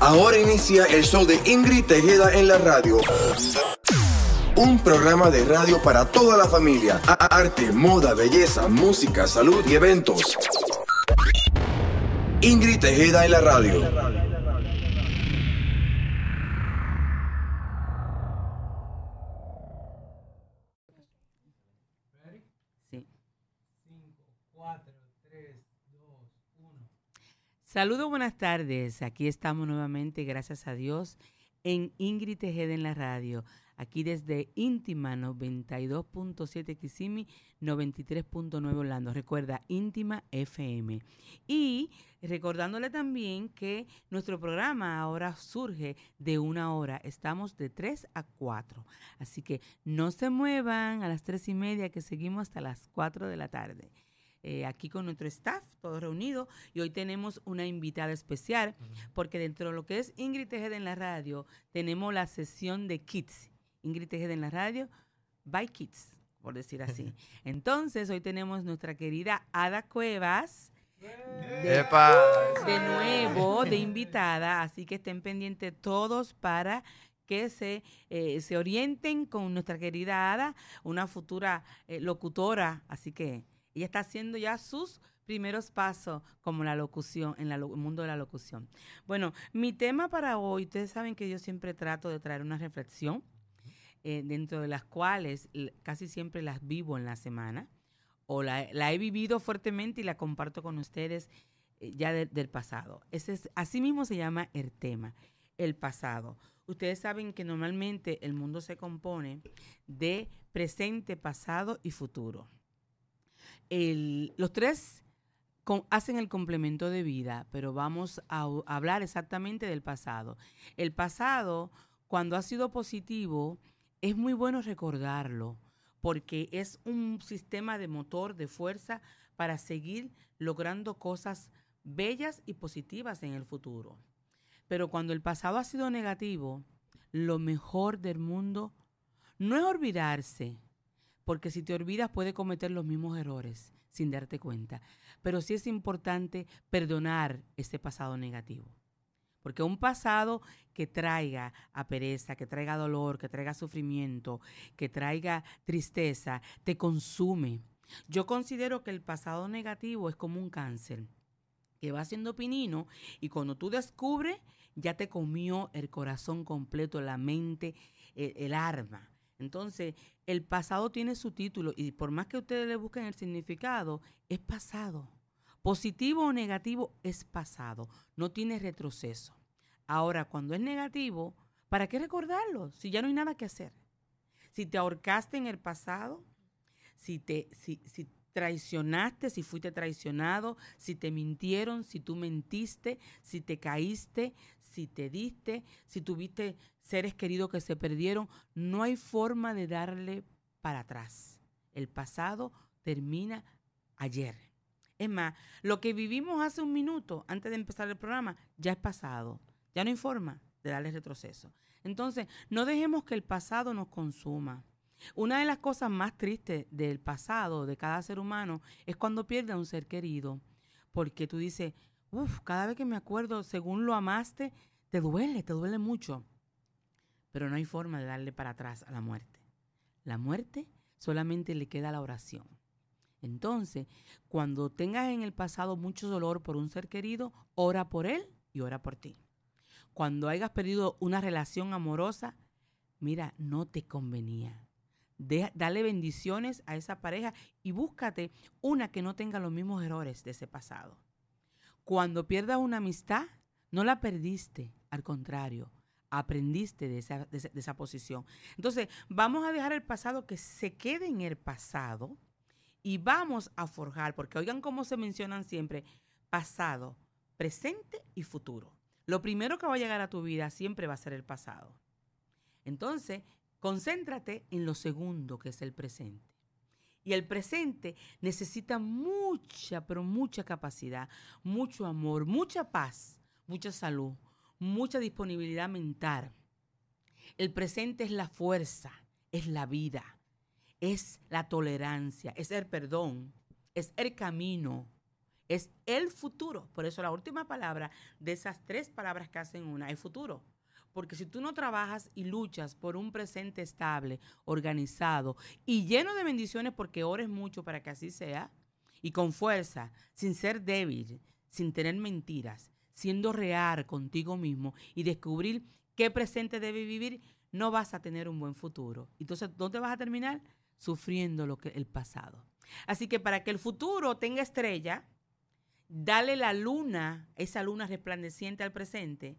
Ahora inicia el show de Ingrid Tejeda en la radio. Un programa de radio para toda la familia. Arte, moda, belleza, música, salud y eventos. Ingrid Tejeda en la radio. Saludos, buenas tardes. Aquí estamos nuevamente, gracias a Dios, en Ingrid Tejeda en la radio. Aquí desde Íntima 92.7 Kisimi, 93.9 Orlando. Recuerda, Íntima FM. Y recordándole también que nuestro programa ahora surge de una hora. Estamos de 3 a 4. Así que no se muevan a las 3 y media que seguimos hasta las 4 de la tarde. Eh, aquí con nuestro staff, todos reunidos, y hoy tenemos una invitada especial, porque dentro de lo que es Ingrid Tejeda en la radio, tenemos la sesión de Kids. Ingrid Tejeda en la radio, by Kids, por decir así. Entonces, hoy tenemos nuestra querida Ada Cuevas. De, de nuevo, de invitada, así que estén pendientes todos para que se, eh, se orienten con nuestra querida Ada, una futura eh, locutora, así que ella está haciendo ya sus primeros pasos como la locución, en el mundo de la locución. Bueno, mi tema para hoy, ustedes saben que yo siempre trato de traer una reflexión, eh, dentro de las cuales casi siempre las vivo en la semana, o la, he vivido fuertemente y la comparto con ustedes eh, ya del pasado. Ese es, así mismo se llama el tema, el pasado. Ustedes saben que normalmente el mundo se compone de presente, pasado y futuro los tres hacen el complemento de vida, pero vamos a, hablar exactamente del pasado. El pasado, cuando ha sido positivo, es muy bueno recordarlo, porque es un sistema de motor, de fuerza, para seguir logrando cosas bellas y positivas en el futuro. Pero cuando el pasado ha sido negativo, lo mejor del mundo no es olvidarse, porque si te olvidas puedes cometer los mismos errores sin darte cuenta. Pero sí es importante perdonar ese pasado negativo. Porque un pasado que traiga a pereza, que traiga dolor, que traiga sufrimiento, que traiga tristeza, te consume. Yo considero que el pasado negativo es como un cáncer que va siendo pinino y cuando tú descubres ya te comió el corazón completo, la mente, el, el arma. Entonces, el pasado tiene su título y por más que ustedes le busquen el significado, es pasado. Positivo o negativo es pasado, no tiene retroceso. Ahora, cuando es negativo, ¿para qué recordarlo si ya no hay nada que hacer? Si te ahorcaste en el pasado, si te si, si traicionaste, si fuiste traicionado, si te mintieron, si tú mentiste, si te caíste, si te diste, si tuviste seres queridos que se perdieron, no hay forma de darle para atrás. El pasado termina ayer. Es más, lo que vivimos hace un minuto antes de empezar el programa ya es pasado. Ya no hay forma de darle retroceso. Entonces, no dejemos que el pasado nos consuma. Una de las cosas más tristes del pasado de cada ser humano es cuando pierde a un ser querido. Porque tú dices, cada vez que me acuerdo, según lo amaste, te duele, te duele mucho. Pero no hay forma de darle para atrás a la muerte. La muerte solamente le queda la oración. Entonces, cuando tengas en el pasado mucho dolor por un ser querido, ora por él y ora por ti. Cuando hayas perdido una relación amorosa, mira, no te convenía. dale bendiciones a esa pareja y búscate una que no tenga los mismos errores de ese pasado. Cuando pierdas una amistad, no la perdiste, al contrario, aprendiste de esa, de posición. Entonces, vamos a dejar el pasado que se quede en el pasado y vamos a forjar, porque oigan cómo se mencionan siempre, pasado, presente y futuro. Lo primero que va a llegar a tu vida siempre va a ser el pasado. Entonces, concéntrate en lo segundo, que es el presente. Y el presente necesita mucha, pero mucha capacidad, mucho amor, mucha paz, mucha salud, mucha disponibilidad mental. El presente es la fuerza, es la vida, es la tolerancia, es el perdón, es el camino, es el futuro. Por eso la última palabra de esas tres palabras que hacen una es futuro. Porque si tú no trabajas y luchas por un presente estable, organizado y lleno de bendiciones, porque ores mucho para que así sea, y con fuerza, sin ser débil, sin tener mentiras, siendo real contigo mismo y descubrir qué presente debe vivir, no vas a tener un buen futuro. Entonces, ¿dónde vas a terminar? Sufriendo lo que el pasado. Así que para que el futuro tenga estrella, dale la luna, esa luna resplandeciente al presente,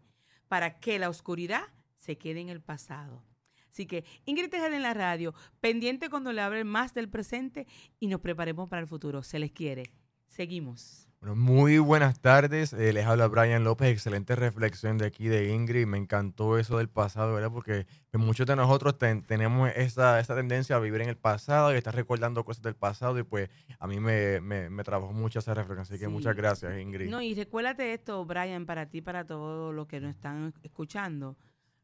para que la oscuridad se quede en el pasado. Así que Ingrid en la radio, pendiente cuando le hablen más del presente y nos preparemos para el futuro. Se les quiere. Seguimos. Bueno, muy buenas tardes. Eh, les habla Brian López. Excelente reflexión de aquí de Ingrid. Me encantó eso del pasado, ¿verdad? Porque muchos de nosotros tenemos esa, esa, tendencia a vivir en el pasado y estar recordando cosas del pasado. Y pues a mí me, me, me trabajó mucho esa reflexión. Así que muchas gracias, Ingrid. No, y recuérdate esto, Brian, para ti, para todos los que nos están escuchando.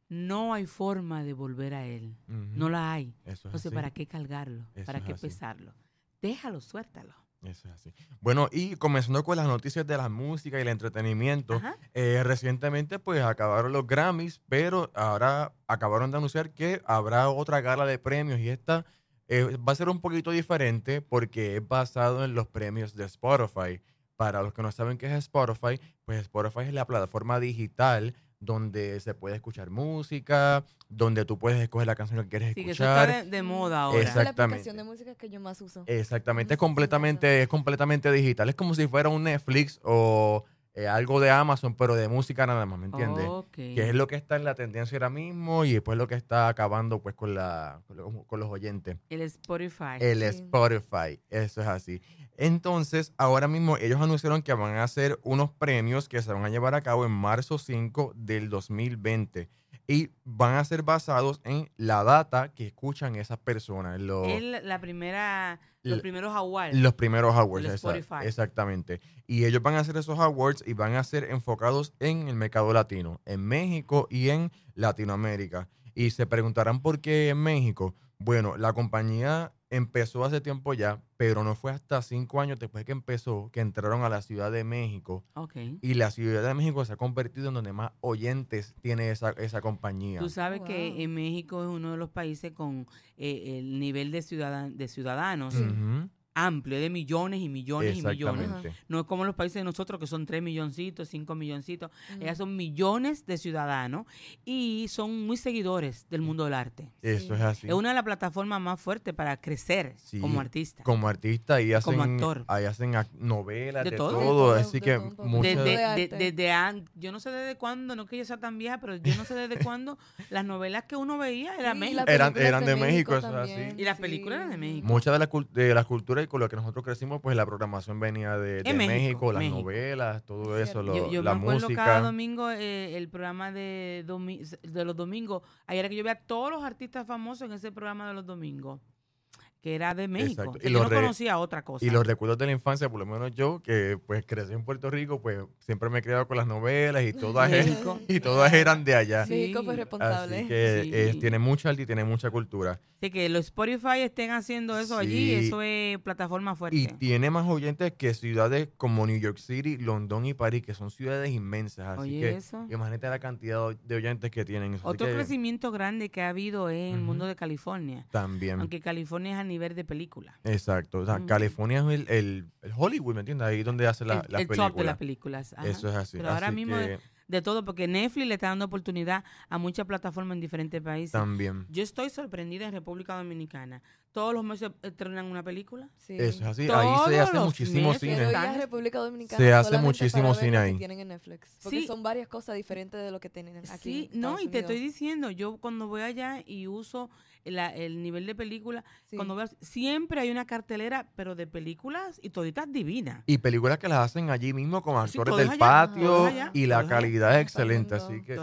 No hay forma de volver a él. No la hay. Entonces, ¿para qué cargarlo? ¿Para qué pesarlo? Déjalo, suéltalo. Eso es así. Bueno, y comenzando con las noticias de la música y el entretenimiento, eh, recientemente pues acabaron los Grammys, pero ahora acabaron de anunciar que habrá otra gala de premios y esta eh, va a ser un poquito diferente porque es basado en los premios de Spotify. Para los que no saben qué es Spotify, pues Spotify es la plataforma digital donde se puede escuchar música, donde tú puedes escoger la canción que quieres escuchar. Que eso está de, moda ahora. Exactamente. Es la aplicación de música que yo más uso. Exactamente, es completamente, es completamente digital. Es como si fuera un Netflix o eh, algo de Amazon, pero de música nada más, ¿me entiendes? Que es lo que está en la tendencia ahora mismo y después lo que está acabando pues con, la, con, los oyentes. El Spotify. El Spotify, eso es así. Entonces, ahora mismo ellos anunciaron que van a hacer unos premios que se van a llevar a cabo en marzo 5 del 2020 y van a ser basados en la data que escuchan esas personas. la primera, los primeros awards. Los primeros awards, exactamente. Y ellos van a hacer esos awards y van a ser enfocados en el mercado latino, en México y en Latinoamérica. Y se preguntarán por qué en México. Bueno, la compañía empezó hace tiempo ya, pero no fue hasta cinco años después que empezó que entraron a la Ciudad de México. Y la Ciudad de México se ha convertido en donde más oyentes tiene esa, esa compañía. Tú sabes que en México es uno de los países con eh, el nivel de, de ciudadanos amplio, de millones y millones y millones. No es como los países de nosotros que son 3 milloncitos, 5 milloncitos. Ellas son millones de ciudadanos y son muy seguidores del mundo del arte. Eso es así. Es una de las plataformas más fuertes para crecer como artista. Como artista y hacen, como actor. Ahí hacen novelas, de, todo. Así que desde, yo no sé desde cuándo, no que yo sea tan vieja, pero yo no sé desde cuándo las novelas que uno veía eran, eran, eran de, México, eso es así. Y las películas eran de México. Muchas de las de las culturas con lo que nosotros crecimos, pues la programación venía de, México, las novelas, todo eso, lo, yo, la me acuerdo música. cada domingo eh, el programa de, de los domingos. Ahí era que yo veía a todos los artistas famosos en ese programa de los domingos que era de México. Y yo no conocía otra cosa. Y los recuerdos de la infancia, por lo menos yo, que pues crecí en Puerto Rico, pues siempre me he criado con las novelas y todas, eran, y todas eran de allá. México fue responsable. Así que eh, tiene mucha arte y tiene mucha cultura. Así que los Spotify estén haciendo eso allí, eso es plataforma fuerte. Y tiene más oyentes que ciudades como New York City, London y París, que son ciudades inmensas. Así que eso. imagínate la cantidad de oyentes que tienen. Otro crecimiento grande que ha habido en el mundo de California. También. Aunque California es nivel de película. Exacto. O sea, California es el, el, Hollywood, ¿me entiendes? Ahí donde hace la, el, películas. top de las películas. Eso es así. Pero ahora mismo de, todo, porque Netflix le está dando oportunidad a muchas plataformas en diferentes países. También. Yo estoy sorprendida en República Dominicana. Todos los meses estrenan una película. Sí. Eso es así. ahí se hace muchísimo cine. República Dominicana se hace muchísimo cine ahí. tienen en Netflix. Porque son varias cosas diferentes de lo que tienen aquí. Sí, no, y te estoy diciendo, yo cuando voy allá y uso el nivel de película, cuando veas, siempre hay una cartelera, pero de películas y toditas divinas. Y películas que las hacen allí mismo con actores del patio y la calidad es excelente, así que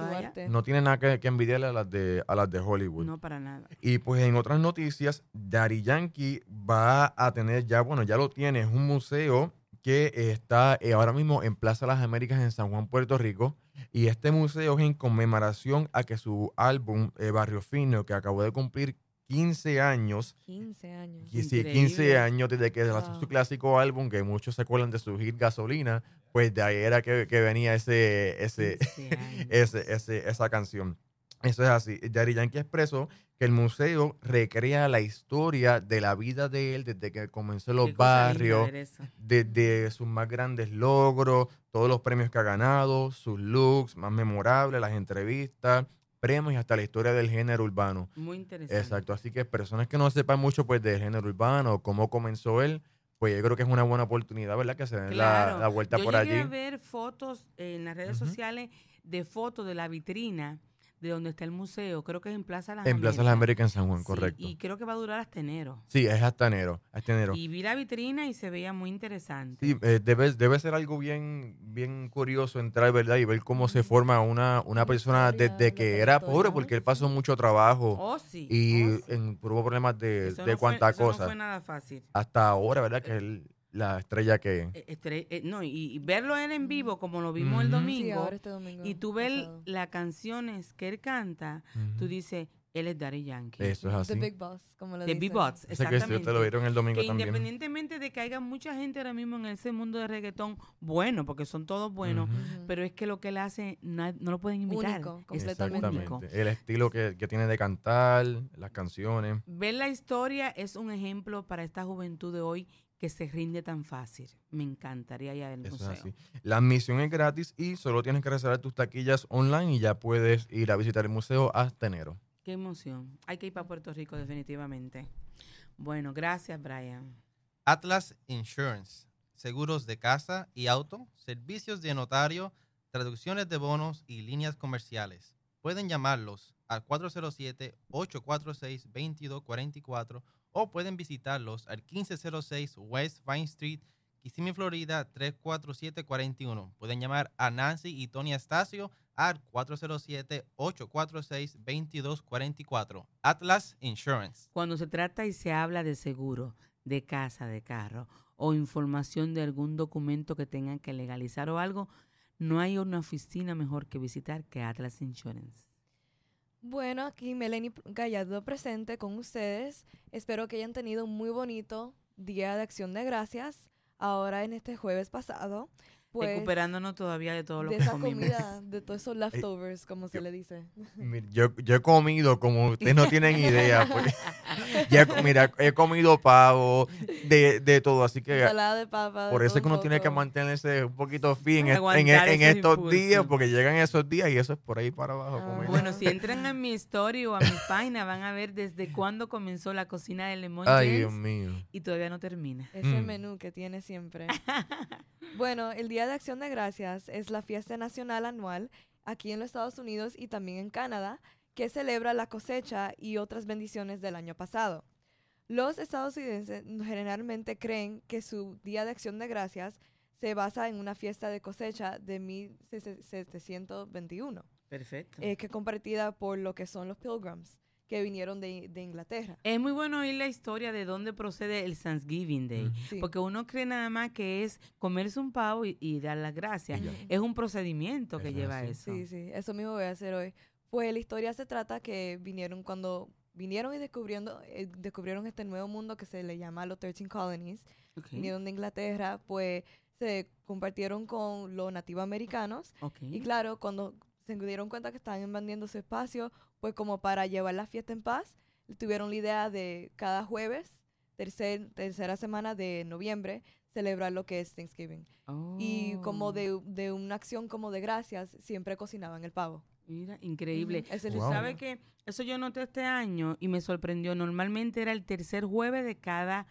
no tiene nada que, envidiarle a las de a las de Hollywood. No para nada. Y pues en otras noticias, Daddy Yankee va a tener ya, bueno, ya lo tiene, es un museo que está eh, ahora mismo en Plaza Las Américas en San Juan, Puerto Rico. Y este museo es en conmemoración a que su álbum eh, Barrio Fino, que acabó de cumplir 15 años. 15 años. Y sí, 15 Increíble. años desde que lanzó Wow. su clásico álbum, que muchos se acuerdan de su hit Gasolina, pues de ahí era que, que venía ese, ese, 15 años. ese, ese- esa canción. Eso es así. Daddy Yankee expresó que el museo recrea la historia de la vida de él desde que comenzó en los barrios, desde sus más grandes logros, todos los premios que ha ganado, sus looks más memorables, las entrevistas, premios y hasta la historia del género urbano. Muy interesante. Exacto, así que personas que no sepan mucho pues del género urbano, cómo comenzó él, pues yo creo que es una buena oportunidad, ¿verdad? Que se den la- Claro. la, vuelta Yo por llegué allí. a ver fotos en las redes sociales de fotos de la vitrina de donde está el museo. Creo que es en Plaza Las En Plaza las Américas en San Juan, Sí, correcto. Y creo que va a durar hasta enero. Sí, es hasta enero, hasta enero. Y vi la vitrina y se veía muy interesante. Sí, eh, debe, debe ser algo bien, bien curioso entrar, ¿verdad? Y ver cómo se forma una, una persona desde que era pobre, porque él pasó mucho trabajo Oh, sí. y oh, sí. en, tuvo problemas de, Eso de no fue- cuánta eso No cosa. fue nada fácil. hasta ahora, ¿verdad? Que es la estrella que... Eh, estre- eh, no, y, y verlo él en vivo, como lo vimos el. Sí, domingo, ahora este domingo. y tú ves las canciones que él canta, tú dices, él es Daddy Yankee. Eso es The así. Big Boss, como le de dicen. B-Bots, Sé que exactamente. ustedes lo vieron el domingo que también. independientemente de que haya mucha gente ahora mismo en ese mundo de reggaetón, bueno, porque son todos buenos, pero es que lo que él hace no, lo pueden imitar. Único, completamente. único. Exactamente. El estilo que, que tiene de cantar, las canciones. Ver la historia es un ejemplo para esta juventud de hoy que se rinde tan fácil. Me encantaría ir al Eso es museo. así. La admisión es gratis y solo tienes que reservar tus taquillas online y ya puedes ir a visitar el museo hasta enero. Qué emoción. Hay que ir para Puerto Rico definitivamente. Bueno, gracias Brian. Atlas Insurance, seguros de casa y auto, servicios de notario, traducciones de bonos y líneas comerciales. Pueden llamarlos al 407-846-2244 o pueden visitarlos al 1506 West Vine Street, Kissimmee, Florida 34741. Pueden llamar a Nancy y Tony Astacio al 407-846-2244. Atlas Insurance. Cuando se trata y se habla de seguro, de casa, de carro o información de algún documento que tengan que legalizar o algo, no hay una oficina mejor que visitar que Atlas Insurance. Bueno, aquí Melanie Gallardo presente con ustedes. Espero que hayan tenido un muy bonito Día de Acción de Gracias. Ahora en este jueves pasado. Pues, Recuperándonos todavía de todo lo de que esa comimos. comida, de todos esos leftovers, como se yo- le dice. Yo, yo he comido, como ustedes no tienen idea, pues, ya mira, he comido pavo, de, de todo, así que Ensalada de papa. de por eso es que uno un tiene que mantenerse un poquito fin en, en- Aguantar en esos estos impulsos. días, porque llegan esos días y eso es por ahí para abajo. Ah. Bueno, si entran a mi story o a mi página, van a ver desde cuándo comenzó la cocina de Lemon Ay, James Dios mío. y todavía no termina. Ese Mm. menú que tiene siempre. bueno, el Día de Acción de Gracias es la fiesta nacional anual aquí en los Estados Unidos y también en Canadá que celebra la cosecha y otras bendiciones del año pasado. Los estadounidenses generalmente creen que su Día de Acción de Gracias se basa en una fiesta de cosecha de 1721, Perfecto. eh, que es compartida por lo que son los Pilgrims, que vinieron de, de Inglaterra. es muy bueno oír la historia de dónde procede el Thanksgiving Day. Sí. Porque uno cree nada más que es comerse un pavo y, y dar las gracias. Y ya. Ujú. Es un procedimiento que es lleva así. eso. Sí, sí, eso mismo voy a hacer hoy. Pues la historia se trata que vinieron cuando vinieron y descubriendo, eh, descubrieron este nuevo mundo que se le llama los 13 Colonies, Ok, vinieron de Inglaterra, pues se compartieron con los nativos americanos ok. y claro, cuando se dieron cuenta que estaban invadiendo su espacio, pues como para llevar la fiesta en paz, tuvieron la idea de cada jueves, tercer, tercera semana de noviembre, celebrar lo que es Thanksgiving. Y como Oh, de, de una acción como de gracias, siempre cocinaban el pavo. Mira, increíble. Wow. sabes que eso yo noté este año y me sorprendió. Normalmente era el tercer jueves de cada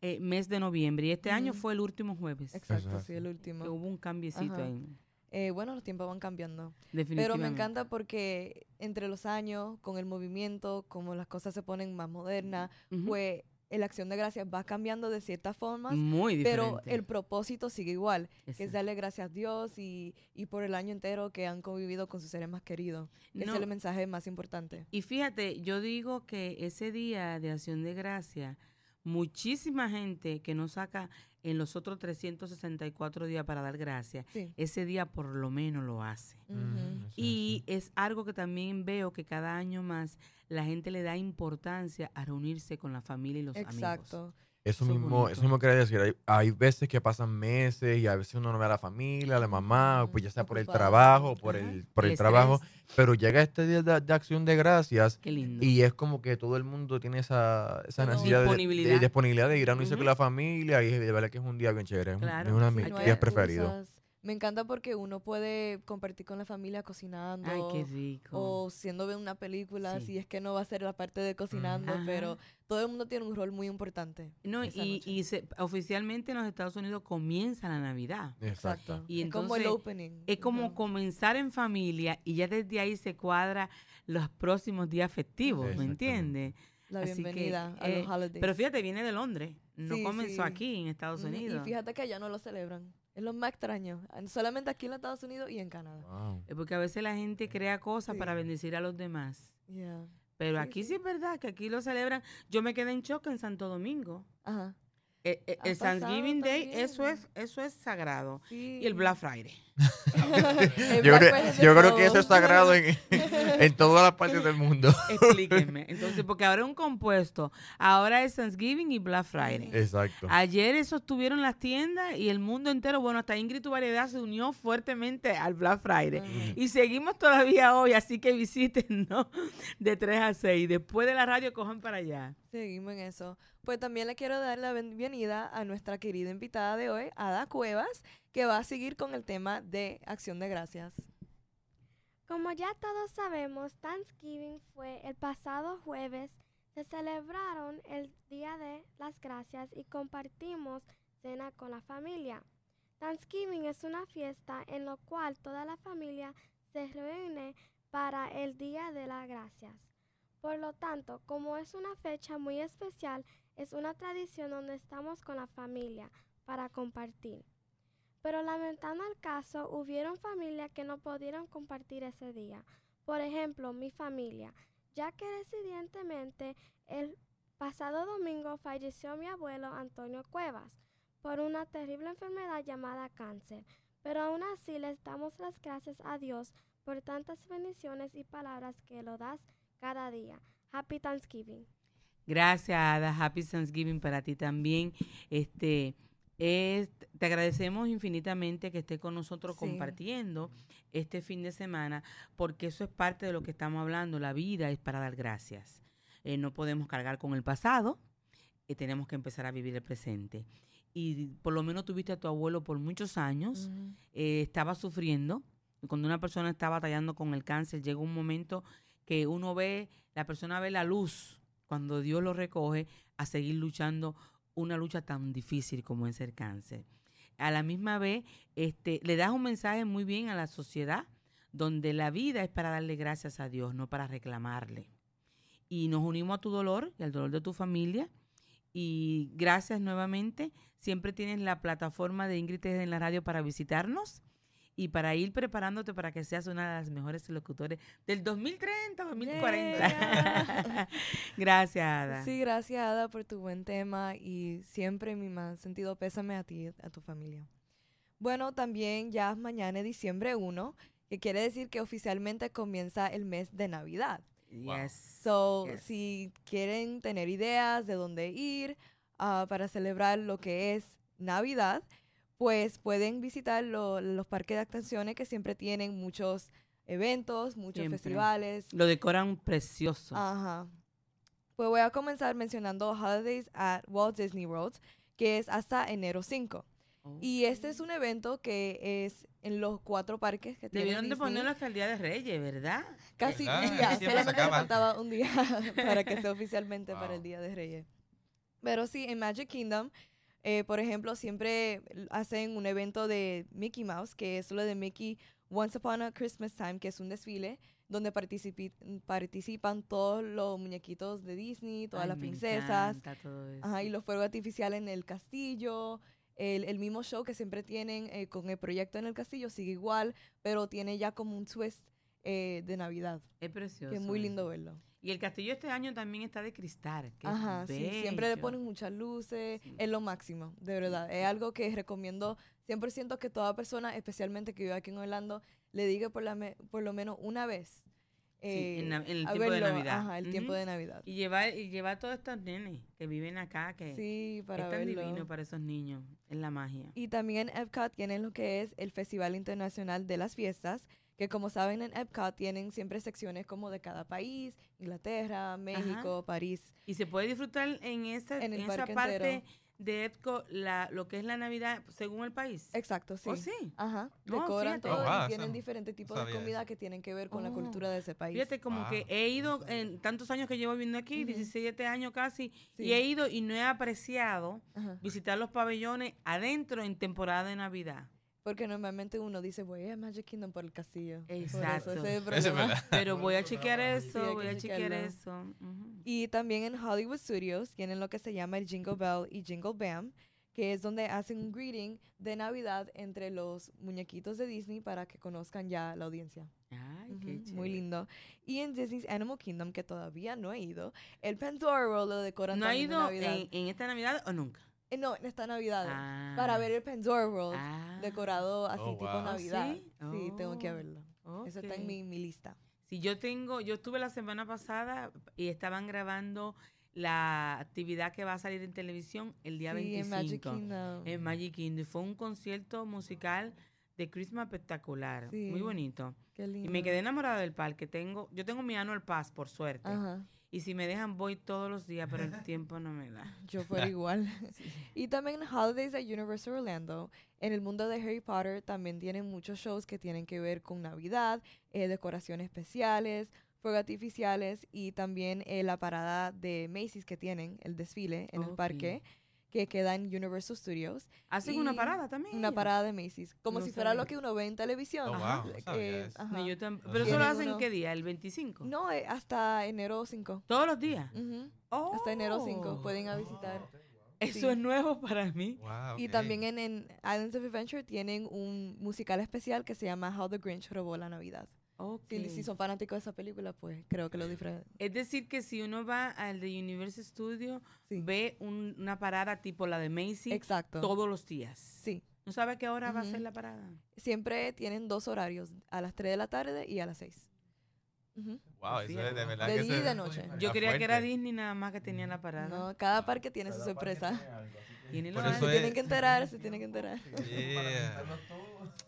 eh, mes de noviembre y este año fue el último jueves. Exacto, sí, el Que último. hubo un cambiecito Ajá. ahí. Eh, bueno, los tiempos van cambiando. Definitivamente. Pero me encanta porque entre los años, con el movimiento, como las cosas se ponen más modernas, pues la acción de gracias va cambiando de ciertas formas, Muy diferente. pero el propósito sigue igual, que es darle gracias a Dios y, y por el año entero que han convivido con sus seres más queridos. Ese es el mensaje más importante. Y fíjate, yo digo que ese día de acción de gracia, muchísima gente que no saca en los otros 364 días para dar gracias, Sí. ese día por lo menos lo hace. Mm, y es algo que también veo que cada año más la gente le da importancia a reunirse con la familia y los amigos. Exacto. Eso Eso es mismo, eso mismo quería decir. Hay, hay veces que pasan meses y a veces uno no ve a la familia, a la mamá, pues ya sea por el trabajo, por Ajá, el, por el el trabajo. Pero llega este día de, de acción de gracias y es como que todo el mundo tiene esa, esa necesidad de- de, disponibilidad. de disponibilidad de ir a unirse Ujú. con la familia y de verdad que es un día bien chévere. es un- Claro, es uno de mis días preferidos. Me encanta porque uno puede compartir con la familia cocinando. Ay, qué rico. o siendo ver una película, Sí. si es que no va a ser la parte de cocinando, Ajá. pero todo el mundo tiene un rol muy importante. no, y, se- oficialmente en los Estados Unidos comienza la Navidad. Exacto. Y es como el entonces, opening. Es como comenzar en familia y ya desde ahí se cuadra los próximos días festivos, ¿me entiendes? la así que, bienvenida a eh, los holidays. Pero fíjate, viene de Londres, no Sí, comenzó sí. aquí en Estados Unidos. Y fíjate que allá no lo celebran. Es lo más extraño. Solamente aquí en los Estados Unidos y en Canadá. Wow. Es porque a veces la gente crea cosas para bendecir a los demás. Yeah. Pero Sí, aquí sí. sí. es verdad que aquí lo celebran. Yo me quedé en shock en Santo Domingo. Ajá. Eh, eh, el Thanksgiving Day, eso es, eso es sagrado. Sí. Y el Black Friday. Yo, creo, yo creo que eso es sagrado en, en todas las partes del mundo. Explíquenme. Entonces, porque ahora es un compuesto. Ahora es Thanksgiving y Black Friday. Exacto. Ayer eso estuvieron en las tiendas y el mundo entero, bueno, hasta Ingrid Tu Variedad se unió fuertemente al Black Friday. Ajá. Y seguimos todavía hoy, así que visiten, ¿no? De 3 a 6. Después de la radio, cojan para allá. Seguimos en eso. Pues también le quiero dar la bienvenida a nuestra querida invitada de hoy, Ada Cuevas, que va a seguir con el tema de Acción de Gracias. Como ya todos sabemos, Thanksgiving fue el pasado jueves. Se celebraron el Día de las Gracias y compartimos cena con la familia. Thanksgiving es una fiesta en la cual toda la familia se reúne para el Día de las Gracias. Por lo tanto, como es una fecha muy especial, es una tradición donde estamos con la familia para compartir. Pero lamentando el caso, hubieron familias que no pudieron compartir ese día. Por ejemplo, mi familia, ya que recientemente el pasado domingo falleció mi abuelo Antonio Cuevas por una terrible enfermedad llamada cáncer. Pero aún así les damos las gracias a Dios por tantas bendiciones y palabras que lo das cada día. Happy Thanksgiving. Gracias, Ada. Happy Thanksgiving para ti también. Este, es- te agradecemos infinitamente que estés con nosotros Sí. compartiendo este fin de semana, porque eso es parte de lo que estamos hablando. La vida es para dar gracias. Eh, no podemos cargar con el pasado, eh, tenemos que empezar a vivir el presente. Y por lo menos tuviste a tu abuelo por muchos años, eh, estaba sufriendo. Cuando una persona está batallando con el cáncer, llega un momento que uno ve, la persona ve la luz cuando Dios lo recoge a seguir luchando una lucha tan difícil como es el cáncer. A la misma vez, este, le das un mensaje muy bien a la sociedad donde la vida es para darle gracias a Dios, no para reclamarle. Y nos unimos a tu dolor y al dolor de tu familia. Y gracias nuevamente. Siempre tienes la plataforma de Ingrid en la radio para visitarnos y para ir preparándote para que seas una de las mejores locutores del 2030, 2040. gracias, Ada. Sí, gracias Ada por tu buen tema y siempre mi más sentido pésame a ti a tu familia. Bueno, también ya es mañana diciembre 1, que quiere decir que oficialmente comienza el mes de Navidad. Yes, So, yes. si quieren tener ideas de dónde ir ah, para celebrar lo que es Navidad, pues pueden visitar lo- los parques de atracciones que siempre tienen muchos eventos, muchos Siempre. festivales. Lo decoran precioso. Ajá. Pues voy a comenzar mencionando Holidays at Walt Disney World, que es hasta enero 5. Oh. Y este es un evento que es en los cuatro parques que Debieron de Disney. ponerlo hasta el Día de Reyes, ¿verdad? Casi ¿Verdad? un día, solamente faltaba un día para que sea oficialmente para el. Día de Reyes. Pero sí, en Magic Kingdom, eh, por ejemplo, siempre hacen un evento de Mickey Mouse, que es lo de Mickey Once Upon a Christmas Time, que es un desfile donde participi- participan todos los muñequitos de Disney, todas Ay, las princesas. Ajá, y los fuegos artificiales en el castillo. El, el mismo show que siempre tienen eh, con el proyecto en el castillo sigue igual, pero tiene ya como un twist eh, de Navidad. Es precioso. Que es muy lindo verlo. Y el castillo este año también está de cristal. que Ajá, sí, siempre le ponen muchas luces, Sí. es lo máximo, de verdad. Es algo que recomiendo 100% que toda persona, especialmente que vive aquí en Orlando, le diga por, la me- por lo menos una vez. Sí, eh, en, na- en el tiempo de verlo, Navidad. Ajá, el tiempo Ujú. de Navidad. Y llevar, y llevar a todos estos nenes que viven acá, que Sí, para es tan verlo. divino para esos niños. Es la magia. Y también en Epcot tienen lo que es el Festival Internacional de las Fiestas, que como saben en Epcot tienen siempre secciones como de cada país, Inglaterra, México, París. Y se puede disfrutar en esa, En esa parte entero. de EPCO la, lo que es la Navidad según el país. Exacto, sí. ¿Oh, sí? Ajá, No, decoran fíjate. todo Oh, wow, y tienen eso diferentes tipos no de comida eso. que tienen que ver con la Oh. cultura de ese país. Fíjate, como que he ido en tantos años que llevo viviendo aquí, Ujú. 17 años casi, Sí. y he ido y no he apreciado Ajá. visitar los pabellones adentro en temporada de Navidad. Porque normalmente uno dice, voy a Magic Kingdom por el castillo. Eso, Exacto. ese es es. Pero voy a chequear eso, voy a chequear eso. Y también en Hollywood Studios tienen lo que se llama el Jingle Bell y Jingle Bam, que es donde hacen un greeting de Navidad entre los muñequitos de Disney para que conozcan ya la audiencia. Ay, qué Muy lindo. Y en Disney's Animal Kingdom, que todavía no he ido, el Pandora World lo decoran ¿No ha ido Navidad. en, en esta Navidad o nunca? Eh, no, en esta Navidad. Ah. Para ver el Pandora World Ah. decorado así Oh, tipo wow. Navidad. ¿sí? Sí, tengo que Oh, verlo. Eso está en mi, mi lista. Sí, yo tengo, yo estuve la semana pasada y estaban grabando la actividad que va a salir en televisión el día sí, 25 en Magic Kingdom. en Magic Kingdom. Y fue un concierto musical de Christmas espectacular, muy Sí. bonito. Qué lindo. Y me quedé enamorada del parque. Tengo, yo tengo mi annual pass, por suerte. Ajá. Y si me dejan voy todos los días, pero el tiempo no me da. Yo fuera igual. Y también en Holidays at Universal Orlando, en el mundo de Harry Potter también tienen muchos shows que tienen que ver con Navidad, eh, decoraciones especiales, fuegos artificiales y también eh, la parada de Macy's que tienen, el desfile en el parque, que queda en Universal Studios. Hacen una Y parada también. Una parada de Macy's, como No si fuera sabía. lo que uno ve en televisión. Oh, Ajá. wow, Eh, eso. ajá. Yo tam- No pero eso lo hacen uno- qué día, el 25. No, eh, hasta enero 5. Todos los días. Ujú, Oh. Hasta enero 5 pueden ir a visitar. Eso sí. es nuevo para mí. Wow, Y ok. también en, en Islands of Adventure tienen un musical especial que se llama How the Grinch robó la Navidad. Ok. Si, si son fanáticos de esa película, pues creo que lo disfrutan. Es decir, que si uno va al de Universal Studio, Sí. ve un- una parada tipo la de Macy Exacto. todos los días. Sí. ¿No sabe a qué hora va a ser la parada? Siempre tienen dos horarios, a las 3 de la tarde y a las 6. Wow, eso es de verdad De que día y de noche. Yo creía que era. Disney nada más que tenía la parada. No, cada parque tiene su sorpresa. Tiene Por lo eso Se tienen que enterar, se tienen que enterar. Yeah.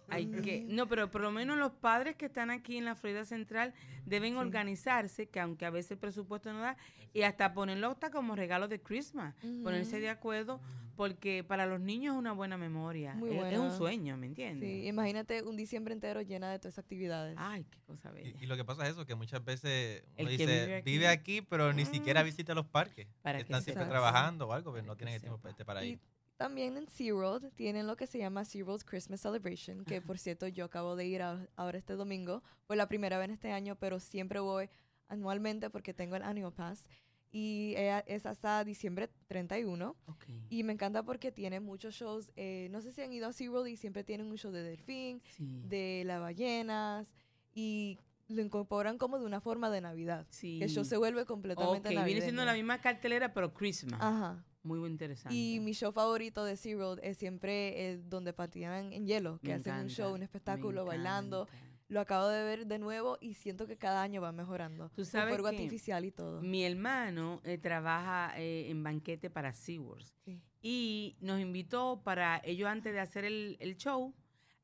Hay que, no, pero por lo menos los padres que están aquí en la Florida Central deben organizarse, que aunque a veces el presupuesto no da, y hasta ponerlo hasta como regalo de Christmas, ponerse de acuerdo, porque para los niños es una buena memoria, Muy es, un sueño, ¿me entiendes? Sí, imagínate un diciembre entero llena de todas esas actividades. Ay, qué cosa bella. Y, y lo que pasa es eso, que muchas veces uno El dice, vive vive aquí". pero ni siquiera Ah. visita los parques. Para que Están siempre trabajando o algo, pero no Para tienen el tiempo este para ir. También en SeaWorld tienen lo que se llama SeaWorld's Christmas Celebration, que por cierto yo acabo de ir a- ahora este domingo, fue la primera vez en este año, pero siempre voy anualmente porque tengo el Annual Pass y eh, es hasta diciembre 31 Ok. y me encanta porque tiene muchos shows, eh, no sé si han ido a SeaWorld y siempre tienen un show de delfín, Sí. de las ballenas y lo incorporan como de una forma de Navidad. sí. Que el show se vuelve completamente viene siendo la navideño. misma cartelera, pero Christmas. Ajá. Muy interesante. Y mi show favorito de SeaWorld es siempre el donde patinan en hielo, que Me hacen un encanta, show, un espectáculo, bailando. Lo acabo de ver de nuevo y siento que cada año va mejorando. Tú sabes fuego artificial y todo. Mi hermano eh, trabaja eh, en banquete para SeaWorld Sí. y nos invitó para ellos antes de hacer el, el show,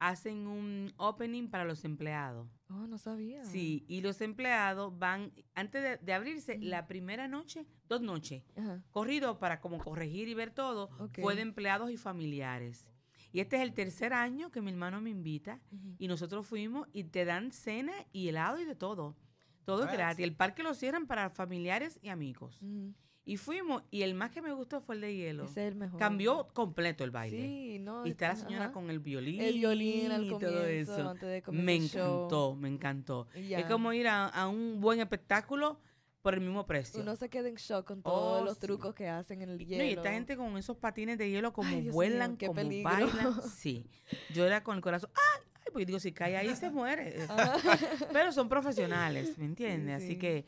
hacen un opening para los empleados. Oh, no sabía. Sí, y los empleados van, antes de, de abrirse, la primera noche, dos noches, Ajá. corrido para como corregir y ver todo, fue de empleados y familiares. Y este es el tercer año que mi hermano me invita y nosotros fuimos y te dan cena y helado y de todo. Todo es gratis. El parque lo cierran para familiares y amigos. Y fuimos y el más que me gustó fue el de hielo. Ese es el mejor. Cambió completo el baile. Sí, no. Y está la ajá. señora con el violín. el violín al y todo eso. antes de comenzar Me show. encantó, me encantó. Es como ir a, a un buen espectáculo por el mismo precio. Uno se queda en shock con todos Oh, los sí. trucos que hacen en el No, hielo. y esta gente con esos patines de hielo como Ay, vuelan, mío, como peligro. bailan. Sí. Yo era con el corazón, ¡ay! ay porque digo, si cae ahí se muere. Ah. Pero son profesionales, ¿me entiendes? Así sí. que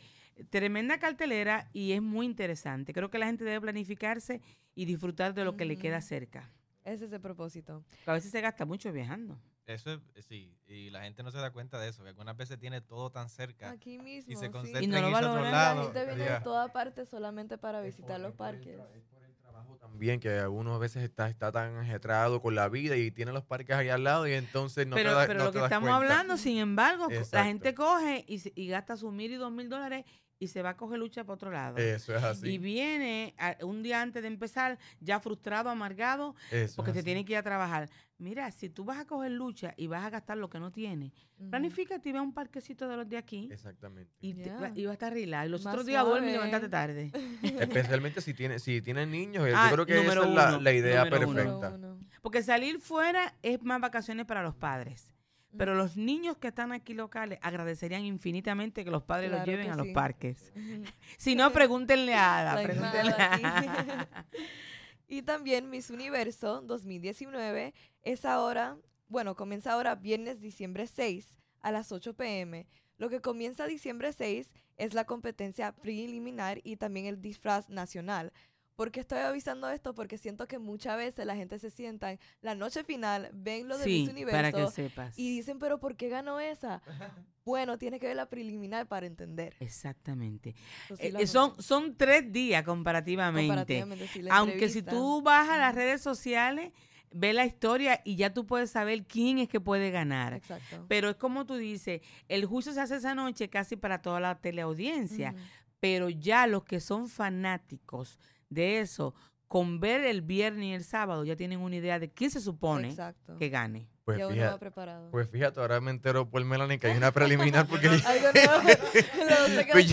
tremenda cartelera y es muy interesante. Creo que la gente debe planificarse y disfrutar de lo que le queda Ujú. cerca. Ese es el propósito. Porque a veces se gasta mucho viajando. Eso es, sí, y la gente no se da cuenta de eso, que algunas veces tiene todo tan cerca Aquí mismo. y se sí. concentra Y no en lo otro valoran. La lado. gente viene de toda parte solamente para visitar por- los es por el parques. es por el trabajo También que uno a veces está, está tan ajetrado con la vida y tiene los parques ahí al lado y entonces no pero te da- pero no lo te que das estamos cuenta. hablando, sin embargo, la gente coge y, y gasta sus mil y dos mil dólares y se va a coger lucha para otro lado. Eso es así. Y viene a- un día antes de empezar ya frustrado, amargado, eso porque así. tiene que ir a trabajar. Mira, si tú vas a coger lucha y vas a gastar lo que no tienes, Ujú. planifícate y ve a un parquecito de los de aquí Exactamente. y, te- Ya. y va a estar relax. Y los Más otros días duerme y suave. levántate tarde. Especialmente si tiene, si tienen niños, eh, Ah, yo creo que esa número es la, uno, la idea número uno. perfecta. Uno. Porque salir fuera es más vacaciones para los padres. Pero los niños que están aquí locales agradecerían infinitamente que los padres los lleven a los sí. parques. Si no, pregúntenle a Ada. Pregúntenle a- aquí. y también Miss Universo 2019 es ahora, bueno, comienza ahora viernes diciembre 6 a las 8 pm. Lo que comienza diciembre 6 es la competencia preliminar y también el disfraz nacional. ¿Por qué estoy avisando esto? Porque siento que muchas veces la gente se sienta en la noche final, ven lo de sí, Miss para que Universo sepas. y dicen, pero ¿por qué ganó esa? Bueno, tiene que ver la preliminar para entender. Exactamente. Eh, eh, son, son tres días comparativamente. comparativamente, sí, la Aunque si tú vas a las redes sociales, ve la historia y ya tú puedes saber quién es que puede ganar. Exacto. Pero es como tú dices, el juicio se hace esa noche casi para toda la teleaudiencia, pero ya los que son fanáticos de eso, con ver el viernes y el sábado, ya tienen una idea de quién se supone Exacto. que gane. Pues ya uno va fíjate, preparado. pues fíjate, ahora me entero por Melanie que hay una preliminar porque Pues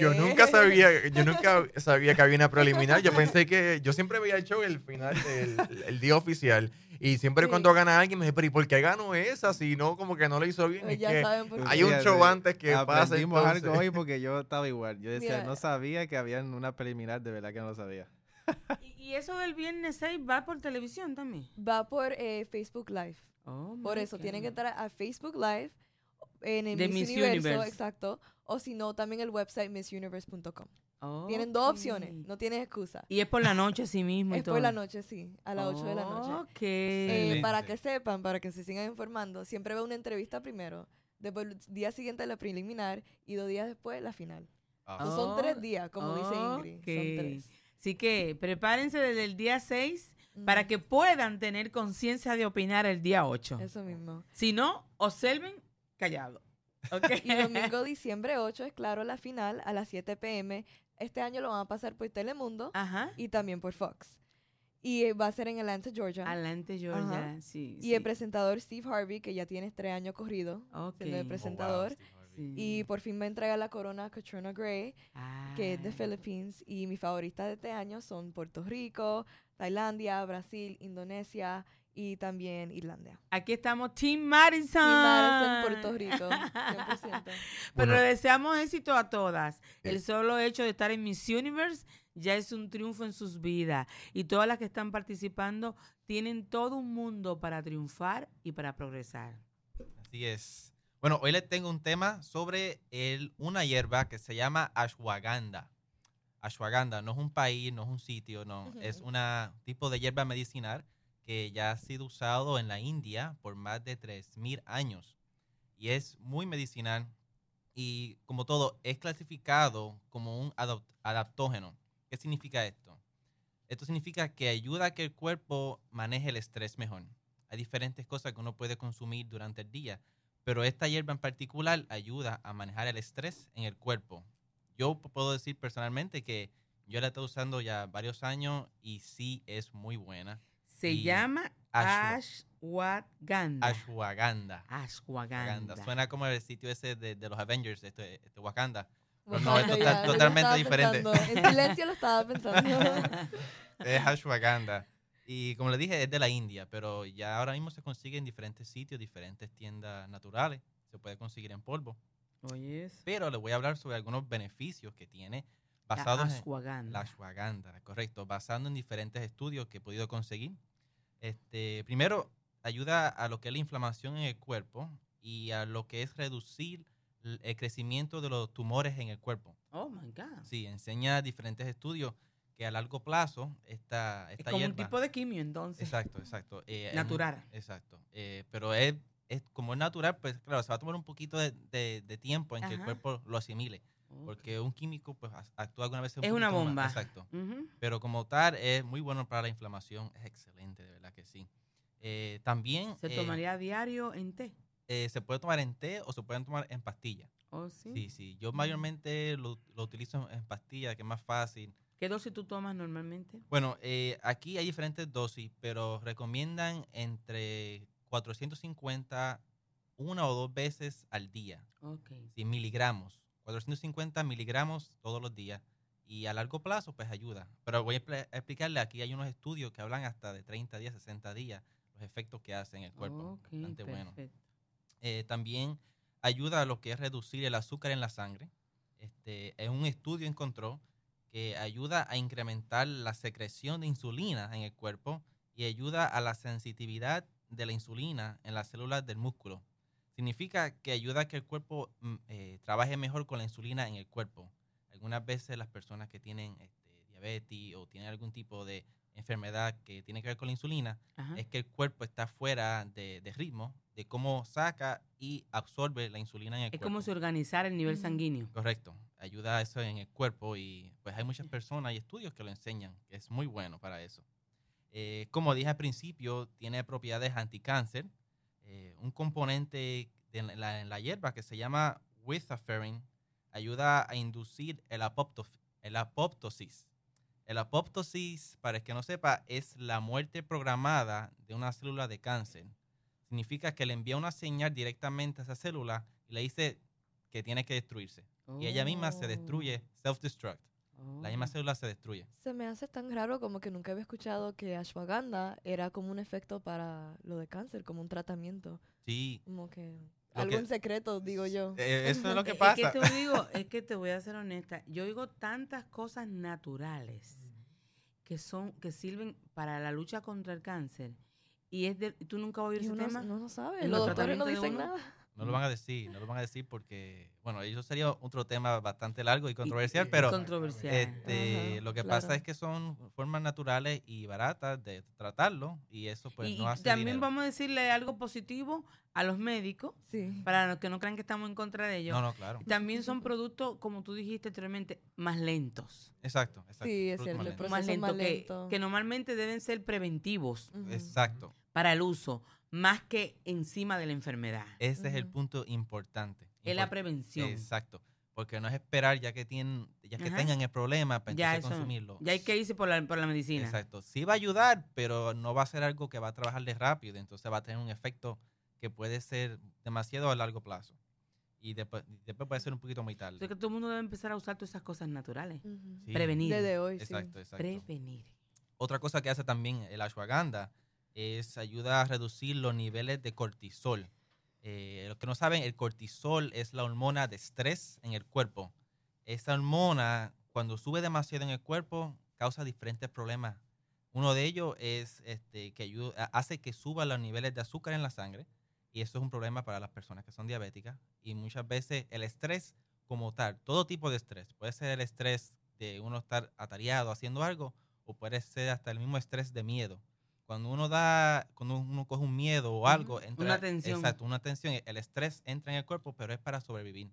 yo- nunca sabía, yo nunca sabía que había una preliminar. Yo pensé que, yo siempre veía el show el final, el, el día oficial. Y siempre Sí. cuando gana alguien me dice, pero ¿y por qué ganó esa? Si no, como que no lo hizo bien. Pues Es ya que saben por qué. hay un show antes que pasa. Aprendimos algo hoy porque yo estaba igual. Yo decía, Mira. no sabía que había una preliminar, de verdad que no lo sabía. Y, y eso del viernes 6 va por televisión también. Va por eh, Facebook Live. Oh, Por eso, tienen que entrar a Facebook Live en el Miss, Miss Universo, Universe. exacto. O si no, también el website missuniverse.com. Oh, Tienen dos opciones, no tienes excusa. Y es por la noche así mismo. y Es por la noche, sí, a las 8 de la noche. Ok. Eh, para que sepan, para que se sigan informando, siempre veo una entrevista primero, después el día siguiente la preliminar y dos días después la final. Ah, So, son tres días, como dice. Ingrid. Son tres. Así que prepárense desde el día 6 para que puedan tener conciencia de opinar el día 8. Eso mismo. Si no, observen callado. ¿Ok? Y domingo, diciembre 8, es claro, la final a las 7 pm. Este año lo van a pasar por Telemundo Ajá. y también por Fox. Y eh, va a ser en Atlanta, Georgia. Adelante, Georgia. Ajá. Sí, y el presentador Steve Harvey, que ya tiene tres años corrido Ok. siendo el oh, wow, presentador. Sí. Y por fin va a entregar la corona a Katrina Gray, que es de Ay. Philippines. Y mis favoritas de este año son Puerto Rico, Tailandia, Brasil, Indonesia y también Irlanda. Aquí estamos, Team Madison. Y Madison, Puerto Rico, 100%. Pero Bueno. le deseamos éxito a todas. Sí. El solo hecho de estar en Miss Universe ya es un triunfo en sus vidas. Y todas las que están participando tienen todo un mundo para triunfar y para progresar. Así es. Bueno, hoy les tengo un tema sobre el, una hierba que se llama ashwagandha. Ashwagandha no es un país, no es un sitio, no. Ujú. Es un tipo de hierba medicinal que ya ha sido usado en la India por más de 3.000 años. Y es muy medicinal y como todo, es clasificado como un adaptógeno. ¿Qué significa esto? Esto significa que ayuda a que el cuerpo maneje el estrés mejor. Hay diferentes cosas que uno puede consumir durante el día, pero esta hierba en particular ayuda a manejar el estrés en el cuerpo. Yo puedo decir personalmente que yo la estoy usando ya varios años y sí es muy buena. Se Y llama ashwa- Ashwagandha. Ashwagandha. Ashwagandha. Suena como el sitio ese de, de los Avengers, este, este Wakanda. Pero no, yo totalmente diferente. pensando, En silencio lo estaba pensando. Es ashwagandha. Y como le dije, es de la India, pero ya ahora mismo se consigue en diferentes sitios, diferentes tiendas naturales. Se puede conseguir en polvo. Oye, Pero le voy a hablar sobre algunos beneficios que tiene la basados en la ashwagandha. ashwagandha, correcto, basando en diferentes estudios que he podido conseguir. Este, primero, ayuda a lo que es la inflamación en el cuerpo y a lo que es reducir el crecimiento de los tumores en el cuerpo. Oh my God. Sí, enseña diferentes estudios que a largo plazo esta, Es esta como un tipo de quimio, entonces. Exacto, exacto. eh, es Natural. exacto. eh, pero es, es como es natural, pues claro, se va a tomar un poquito de, de- de tiempo en que el cuerpo lo asimile. Porque un químico pues actúa alguna vez un Es una más- bomba. Exacto. Pero como tal, es muy bueno para la inflamación. Es excelente, de verdad que sí. Eh, también Se eh, tomaría a diario en té. eh, se puede tomar en té o se pueden tomar en pastilla. ¿Oh, sí? Sí, sí. Yo mayormente lo, lo utilizo en pastilla, que es más fácil. ¿Qué dosis tú tomas normalmente? Bueno, eh, aquí hay diferentes dosis, pero recomiendan entre 450 una o dos veces al día. Ok. Sí, miligramos. 450 miligramos todos los días. Y a largo plazo, pues ayuda. Pero voy a expl- a explicarle, aquí hay unos estudios que hablan hasta de 30 días, 60 días, los efectos que hace en el cuerpo. Bastante bueno. Eh, también ayuda a lo que es reducir el azúcar en la sangre. Este, en un estudio encontró que ayuda a incrementar la secreción de insulina en el cuerpo y ayuda a la sensitividad de la insulina en las células del músculo. Significa que ayuda a que el cuerpo mm, eh, trabaje mejor con la insulina en el cuerpo. Algunas veces las personas que tienen este, diabetes o tienen algún tipo de enfermedad que tiene que ver con la insulina, Ajá. es que el cuerpo está fuera de, de ritmo, de cómo saca y absorbe la insulina en el Es cuerpo. como si organizar el nivel sanguíneo. Correcto, ayuda a eso en el cuerpo y pues hay muchas personas y estudios que lo enseñan, que es muy bueno para eso. Eh, como dije al principio, tiene propiedades anticáncer, eh, un componente de la, en la hierba que se llama withaferin ayuda a inducir el, apoptof- el apoptosis. El apoptosis, para el que no sepa, es la muerte programada de una célula de cáncer. Significa que le envía una señal directamente a esa célula y le dice que tiene que destruirse. Y ella misma se destruye, self-destruct. La misma Oh. célula se destruye. Se me hace tan raro como que nunca había escuchado que ashwagandha era como un efecto para lo de cáncer, como un tratamiento. Sí, Como que Lo algo que- en secreto, digo yo. eh, eso es lo que Es pasa. que te digo, es que te voy a ser honesta. Yo digo tantas cosas naturales que son, que sirven para la lucha contra el cáncer. Y es de, tú nunca vas a oír ese uno, tema. no lo sabe. en Los los doctores no dicen nada. No lo van a decir, no lo van a decir porque, bueno, eso sería otro tema bastante largo y controversial, pero Controversial. este, Ajá, lo que claro. pasa es que son formas naturales y baratas de tratarlo y eso pues y no y hace también dinero. vamos a decirle algo positivo a los médicos, Sí. para los que no crean que estamos en contra de ellos. No, no, claro. También son productos, como tú dijiste anteriormente, más lentos. Exacto, exacto. Sí, es cierto, más que, lento. que normalmente deben ser preventivos. Exacto. para el uso, más que encima de la enfermedad. Ese es el punto importante. Es la prevención. Exacto. Porque no es esperar ya que tienen, ya que Ajá. tengan el problema para Ya, eso, consumirlo. ya hay que irse por la, por la medicina. Exacto. Sí va a ayudar, pero no va a ser algo que va a trabajarle rápido. Entonces va a tener un efecto que puede ser demasiado a largo plazo. Y después, después puede ser un poquito muy tarde. Que todo el mundo debe empezar a usar todas esas cosas naturales. Sí. Prevenir. Desde hoy, sí. Exacto, exacto. Prevenir. Otra cosa que hace también el ashwagandha es ayuda a reducir los niveles de cortisol. Eh, los que no saben, el cortisol es la hormona de estrés en el cuerpo. Esa hormona, cuando sube demasiado en el cuerpo, causa diferentes problemas. Uno de ellos es este, que hace que suban los niveles de azúcar en la sangre y eso es un problema para las personas que son diabéticas. Y muchas veces el estrés como tal, todo tipo de estrés, puede ser el estrés de uno estar atareado haciendo algo o puede ser hasta el mismo estrés de miedo. Cuando uno da, cuando uno coge un miedo o algo, entra, una tensión. Exacto, una tensión. El estrés entra en el cuerpo, pero es para sobrevivir.